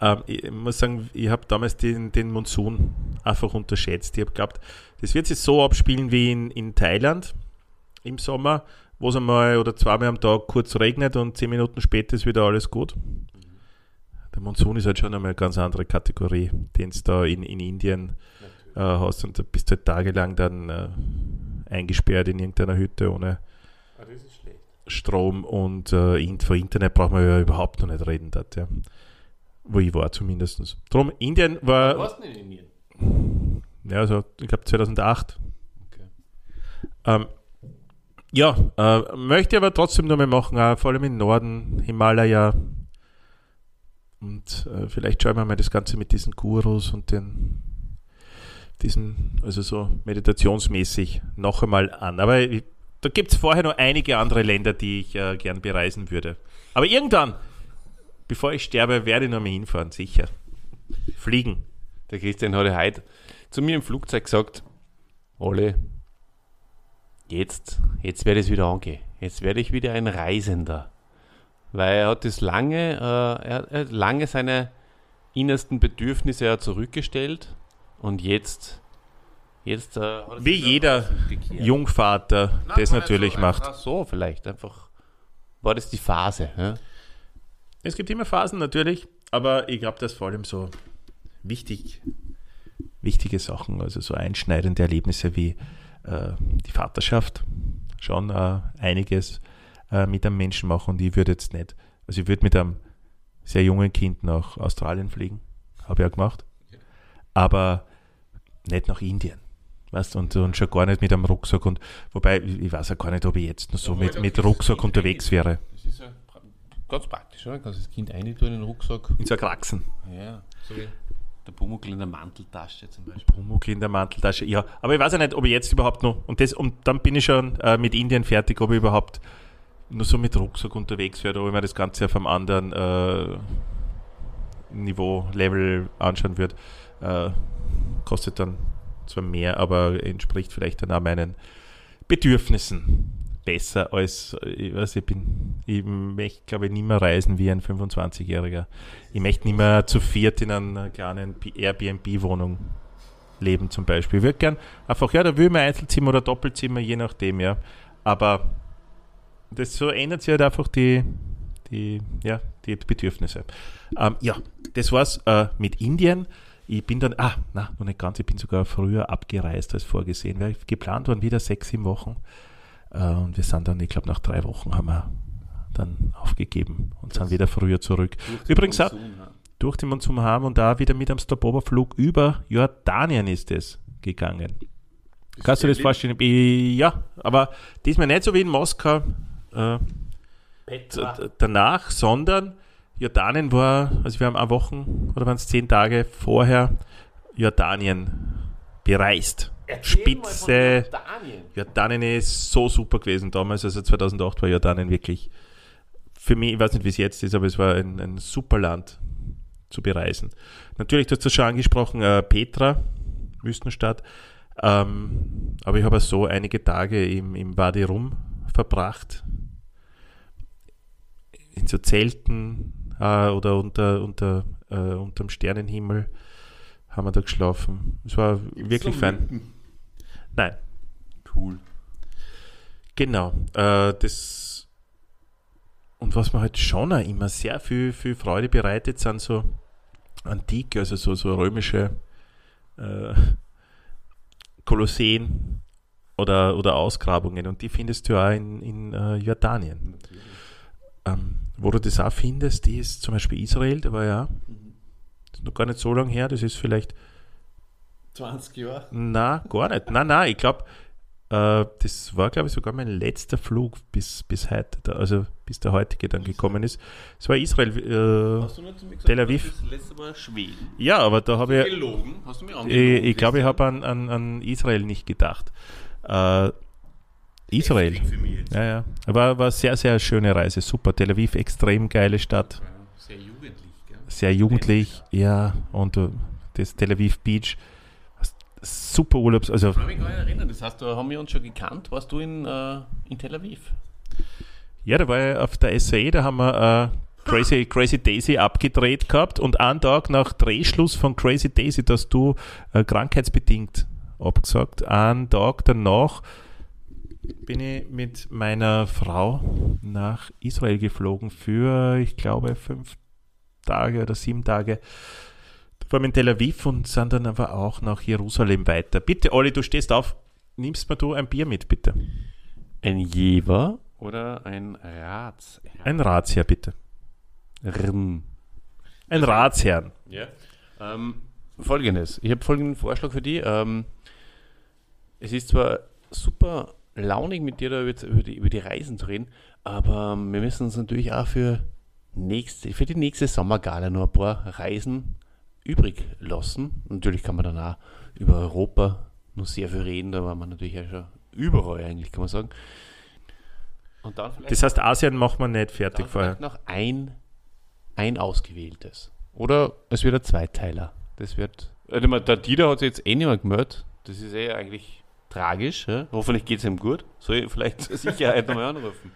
ähm, ich muss sagen, ich habe damals den, den Monsun einfach unterschätzt. Ich habe geglaubt, das wird sich so abspielen wie in, in Thailand im Sommer, wo es einmal oder zweimal am Tag kurz regnet und zehn Minuten später ist wieder alles gut. Der Monsun ist halt schon einmal eine ganz andere Kategorie, den es da in, in Indien äh, hast und da bist du halt tagelang dann äh, eingesperrt in irgendeiner Hütte ohne Ah. Strom und äh, von Internet braucht man ja überhaupt noch nicht reden dort. Ja. wo ich war zumindest. Drum, Indien war, warst du nicht in Indien? ja, also ich glaube 2008. Okay. Ähm, ja, äh, möchte aber trotzdem noch mal machen, auch vor allem im Norden, Himalaya. Und äh, vielleicht schauen wir mal das Ganze mit diesen Gurus und den, diesen, also so meditationsmäßig noch einmal an. Aber ich, da gibt es vorher noch einige andere Länder, die ich äh, gern bereisen würde. Aber irgendwann, bevor ich sterbe, werde ich noch mal hinfahren, sicher. Fliegen. Der Christian hat ja heute zu mir im Flugzeug gesagt, Ole, jetzt, jetzt werde ich es wieder angehen. Jetzt werde ich wieder ein Reisender. Weil er hat das lange, äh, er, er hat lange seine innersten Bedürfnisse ja zurückgestellt und jetzt, jetzt äh, hat er Wie jeder. Jungvater Nein, das natürlich so, macht. einfach So vielleicht, einfach war das die Phase. Ja? Es gibt immer Phasen natürlich, aber ich glaube, dass vor allem so wichtig, wichtige Sachen, also so einschneidende Erlebnisse wie äh, die Vaterschaft, schon äh, einiges äh, mit einem Menschen machen und ich würde jetzt nicht, also ich würde mit einem sehr jungen Kind nach Australien fliegen, habe ich auch gemacht, aber nicht nach Indien. Weißt, und, und schon gar nicht mit einem Rucksack und wobei, ich weiß ja gar nicht, ob ich jetzt noch so mit, mit Rucksack unterwegs wäre. Das ist ja ganz praktisch, oder? Kannst das Kind eintun in den Rucksack. In so Kraxen. Ja, so wie der Pumuckl in der Manteltasche zum Beispiel. Pumuckl in der Manteltasche. Ja, aber ich weiß ja nicht, ob ich jetzt überhaupt noch, und, das, und dann bin ich schon äh, mit Indien fertig, ob ich überhaupt nur so mit Rucksack unterwegs wäre, ob ich mir das Ganze auf einem anderen äh, Niveau, Level anschauen würde. Äh, kostet dann zwar mehr, aber entspricht vielleicht dann auch meinen Bedürfnissen besser als, ich weiß, ich bin, ich möchte, glaube ich, nicht mehr reisen wie ein 25-Jähriger. Ich möchte nicht mehr zu viert in einer kleinen Airbnb-Wohnung leben zum Beispiel. Ich würde gern einfach, ja, da will ich mir Einzelzimmer oder Doppelzimmer, je nachdem, ja. Aber das so ändert sich halt einfach die, die, ja, die Bedürfnisse. Ähm, ja, das war's äh, mit Indien. Ich bin dann, ah, na, noch nicht ganz, ich bin sogar früher abgereist als vorgesehen, weil geplant waren wieder sechs, sieben Wochen. Äh, und wir sind dann, ich glaube, nach drei Wochen haben wir dann aufgegeben und sind wieder früher zurück. Übrigens auch durch den Monsun haben und da wieder mit einem Stopoverflug über Jordanien ist es gegangen. Kannst du dir das vorstellen? Ja, aber diesmal nicht so wie in Moskau äh, danach, sondern Jordanien war, also wir haben eine Wochen oder waren es zehn Tage vorher Jordanien bereist. Spitze. Jordanien ist so super gewesen damals, also 2008 war Jordanien wirklich für mich, ich weiß nicht, wie es jetzt ist, aber es war ein, ein super Land zu bereisen. Natürlich, du hast das schon angesprochen, äh, Petra, Wüstenstadt, ähm, aber ich habe so einige Tage im, im Wadi Rum verbracht, in so Zelten äh, oder unter, unter, äh, unterm Sternenhimmel haben wir da geschlafen. Es war wirklich fein. Nein, Cool. Genau. Äh, das und was mir halt schon auch immer sehr viel, viel Freude bereitet, sind so antike, also so, so römische äh, Kolosseen oder, oder Ausgrabungen. Und die findest du auch in, in äh, Jordanien. Ähm, wo du das auch findest, die ist zum Beispiel Israel, da war ja das ist noch gar nicht so lange her, das ist vielleicht 20 Jahre. na, gar nicht. Nein, nein, ich glaube, äh, das war, glaube ich, sogar mein letzter Flug bis, bis heute, da, also bis der heutige dann gekommen ist. Es war Israel. Äh, Hast du nicht zu mir gesagt, Tel Aviv. Das letzte Mal Schweden. ja, aber da habe ich, Gelogen? Hast du mir ich, ich glaube, ich habe an, an, an Israel nicht gedacht. Äh, Israel. Für mich jetzt. Ja, ja. Aber war eine sehr, sehr schöne Reise. Super. Tel Aviv, extrem geile Stadt. Sehr jugendlich, gell? Sehr jugendlich. Ja, und äh, das Tel Aviv Beach. Super Urlaubs. Also, Ich kann mich gar nicht erinnern. Das heißt, da haben wir uns schon gekannt. Warst du in, äh, in Tel Aviv? Ja, da war ich auf der SAE, da haben wir äh, Crazy, Crazy Daisy abgedreht gehabt und einen Tag nach Drehschluss von Crazy Daisy, dass du äh, krankheitsbedingt abgesagt, einen Tag danach bin ich mit meiner Frau nach Israel geflogen für, ich glaube, fünf Tage oder sieben Tage. Waren wir in Tel Aviv und sind dann aber auch nach Jerusalem weiter. Bitte, Olli, du stehst auf. Nimmst mir du ein Bier mit, bitte? Ein Jever oder ein Rats? Ein Ratsherr, bitte. Rm. Ein Ratsherrn. Ja. Ähm, Folgendes. Ich habe folgenden Vorschlag für dich. Ähm, es ist zwar super launig mit dir da über, über, die, über die Reisen zu reden, aber wir müssen uns natürlich auch für, nächste, für die nächste Sommergala noch ein paar Reisen übrig lassen. Natürlich kann man dann auch über Europa noch sehr viel reden, da war man natürlich ja schon überall eigentlich, kann man sagen. Und dann vielleicht, Das heißt, Asien macht man nicht fertig dann vorher. vielleicht noch ein, ein ausgewähltes. Oder es wird ein Zweiteiler. Das wird. Meine, der Dieter hat sich jetzt eh nicht mehr gemeldet. Das ist eh eigentlich tragisch. Ja? Hoffentlich geht es ihm gut. Soll ich vielleicht zur Sicherheit nochmal anrufen?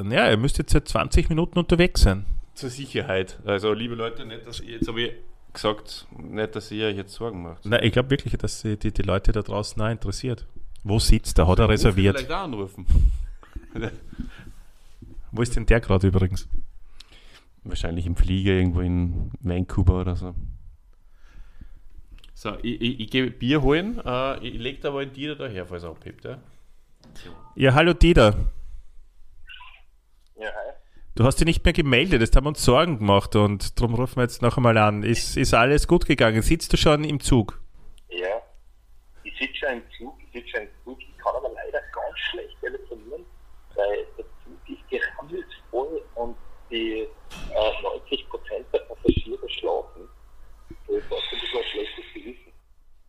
Ja, er müsste jetzt seit 20 Minuten unterwegs sein. Zur Sicherheit. Also, liebe Leute, nicht, dass ihr, jetzt habe ich gesagt, nicht, dass ihr euch jetzt Sorgen macht. Nein, ich glaube wirklich, dass sie die, die Leute da draußen auch interessiert. Wo sitzt er? Hat er reserviert? Vielleicht auch anrufen. Wo ist denn der gerade übrigens? Wahrscheinlich im Flieger irgendwo in Vancouver oder so. So, ich, ich, ich gehe Bier holen. Äh, ich lege da aber in Dieter daher, falls er abhebt. Ja? Ja, hallo Dieter. Du hast dich nicht mehr gemeldet, das haben wir uns Sorgen gemacht und darum rufen wir jetzt noch einmal an. Ist, ist alles gut gegangen? Sitzt du schon im Zug? Ja. Ich sitze schon im Zug, ich sitze schon im Zug, ich kann aber leider ganz schlecht telefonieren, weil der Zug ist gerammelt voll und die äh, 90 Prozent der Passagiere schlafen. Das ist ein bisschen ein schlechtes Gewissen.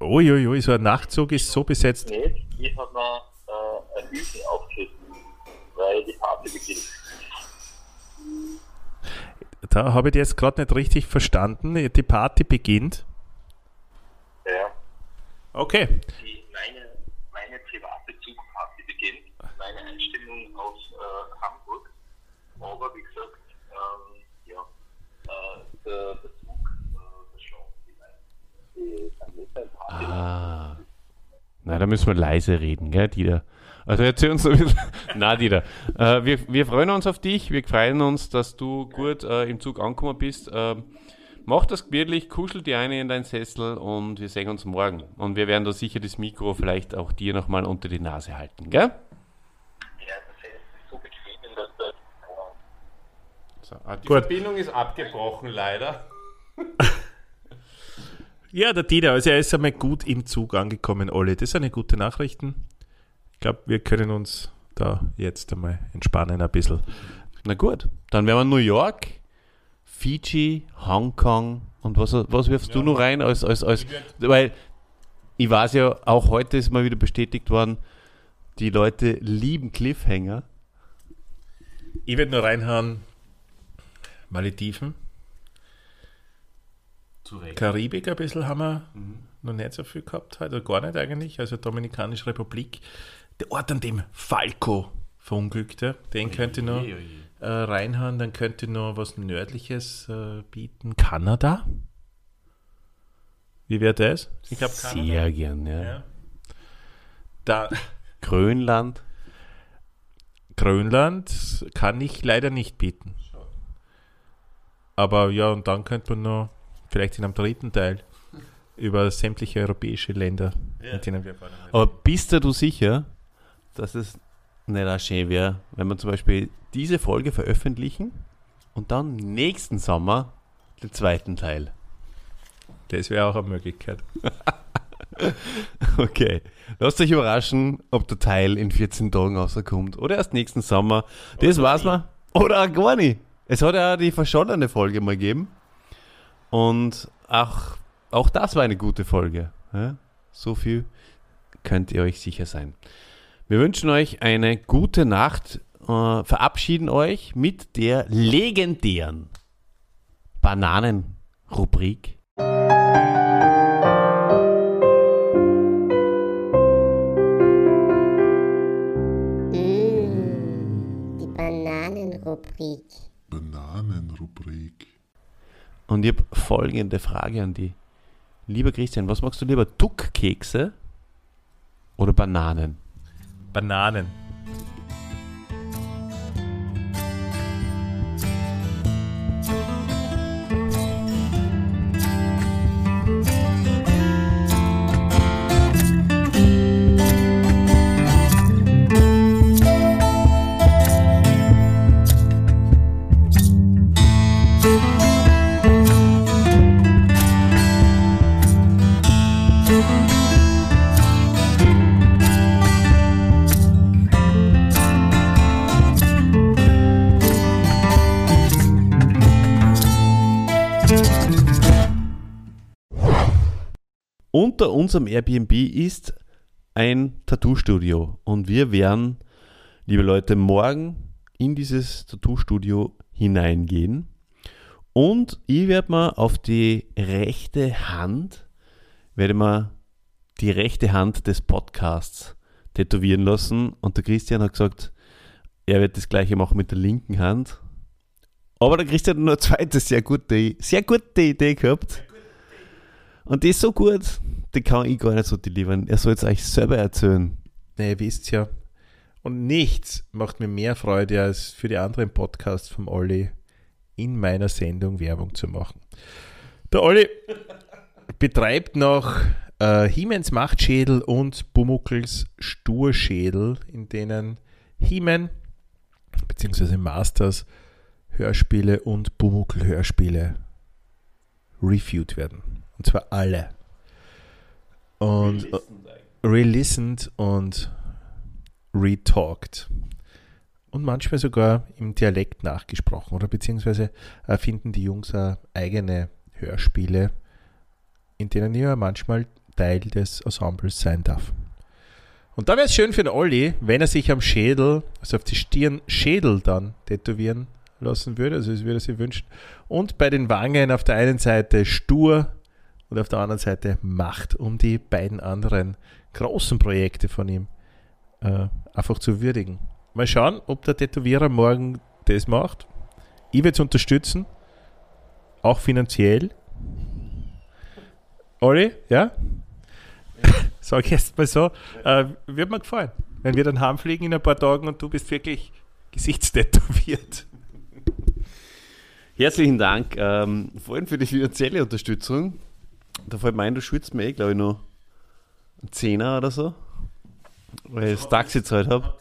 Uiuiui, so ein Nachtzug ist so besetzt. Nicht, ich habe mir äh, ein Üben aufgerissen, weil die Party beginnt. Da habe ich jetzt gerade nicht richtig verstanden. Die Party beginnt. Ja. Okay. die, meine, meine private Zugparty beginnt, meine Einstimmung aus äh, Hamburg. Aber wie gesagt, ähm, ja, äh, der, der Zug, äh, der Schlaf, die, die ein Party. Ah. Na, da müssen wir leise reden, gell, Dieter? Also erzähl uns so ein bisschen. Na, Dieter. Äh, wir, wir freuen uns auf dich. Wir freuen uns, dass du gut äh, im Zug angekommen bist. Ähm, mach das gemütlich, kuschel die eine in deinen Sessel und wir sehen uns morgen. Und wir werden da sicher das Mikro vielleicht auch dir nochmal unter die Nase halten, gell? So, ah, die Gut. Verbindung ist abgebrochen, leider. Ja, der Dieter, also er ist einmal gut im Zug angekommen, Olli. Das sind eine gute Nachrichten. Ich glaube, wir können uns da jetzt einmal entspannen ein bisschen. Na gut, dann wären wir New York, Fiji, Hongkong und was, was wirfst du noch rein als, als, als weil ich weiß ja, auch heute ist mal wieder bestätigt worden, die Leute lieben Cliffhanger. Ich würde nur reinhauen, Malediven. Karibik ein bisschen haben wir noch nicht so viel gehabt, heute gar nicht eigentlich. Also Dominikanische Republik. Der Ort, an dem Falco verunglückte, den könnte ich noch äh, reinhauen. Dann könnte noch was Nördliches äh, bieten. Kanada? Wie wäre das? Ich glaube Sehr gern, ja. Ja. Da, Grönland. Grönland kann ich leider nicht bieten. Aber ja, und dann könnte man noch vielleicht in einem dritten Teil über sämtliche europäische Länder, mit denen wir fahren. Aber bist du sicher, dass es nicht auch schön wäre, wenn wir zum Beispiel diese Folge veröffentlichen und dann nächsten Sommer den zweiten Teil? Das wäre auch eine Möglichkeit. Okay. Lasst euch überraschen, ob der Teil in 14 Tagen rauskommt oder erst nächsten Sommer. Das weiß man. Oder auch gar nicht. Es hat ja die verschollene Folge mal gegeben. Und auch, auch das war eine gute Folge. So viel könnt ihr euch sicher sein. Wir wünschen euch eine gute Nacht, äh, verabschieden euch mit der legendären Bananenrubrik. Mm, die Bananenrubrik. Bananenrubrik. Und ich habe folgende Frage an die. Lieber Christian, was magst du lieber? Duckkekse oder Bananen? Bananen. Unserem Airbnb ist ein Tattoo-Studio. Und wir werden, liebe Leute, morgen in dieses Tattoo-Studio hineingehen. Und ich werde mal auf die rechte Hand, werde mal die rechte Hand des Podcasts tätowieren lassen. Und der Christian hat gesagt, er wird das gleiche machen mit der linken Hand. Aber der Christian hat noch eine zweite sehr gute, sehr gute Idee gehabt. Und die ist so gut, die kann ich gar nicht so delivern. Er soll es euch selber erzählen. Nee, ihr wisst ja. Und nichts macht mir mehr Freude, als für die anderen Podcasts vom Olli in meiner Sendung Werbung zu machen. Der Olli betreibt noch äh, Hiemens Machtschädel und Bumuckels Sturschädel, in denen Hiemen bzw. Masters Hörspiele und Bumuckel Hörspiele reviewed werden. Und zwar alle. Und re-listened und retalked. Und manchmal sogar im Dialekt nachgesprochen. Oder beziehungsweise erfinden die Jungs auch eigene Hörspiele, in denen ich ja manchmal Teil des Ensembles sein darf. Und da wäre es schön für den Olli, wenn er sich am Schädel, also auf die Stirn Schädel dann tätowieren lassen würde, also es würde er sich wünschen. Und bei den Wangen auf der einen Seite stur und auf der anderen Seite Macht, um die beiden anderen großen Projekte von ihm äh, einfach zu würdigen. Mal schauen, ob der Tätowierer morgen das macht. Ich werde es unterstützen, auch finanziell. Olli, ja? Sag ich erst mal so. Äh, wird mir gefallen, wenn wir dann heimfliegen in ein paar Tagen und du bist wirklich gesichtstätowiert. Herzlichen Dank, ähm, vor allem für die finanzielle Unterstützung. Da fällt mir ein, du schwitzt mir eh, glaube ich, noch einen Zehner oder so, weil ich das Taxi gezahlt habe. Hat,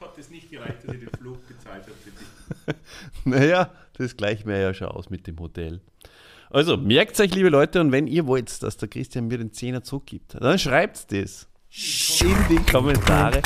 hat das nicht gereicht, dass ich den Flug gezahlt habe für dich? naja, das gleicht mir ja schon aus mit dem Hotel. Also, merkt euch, liebe Leute, und wenn ihr wollt, dass der Christian mir den Zehner zurückgibt, dann schreibt das in die Kommentare.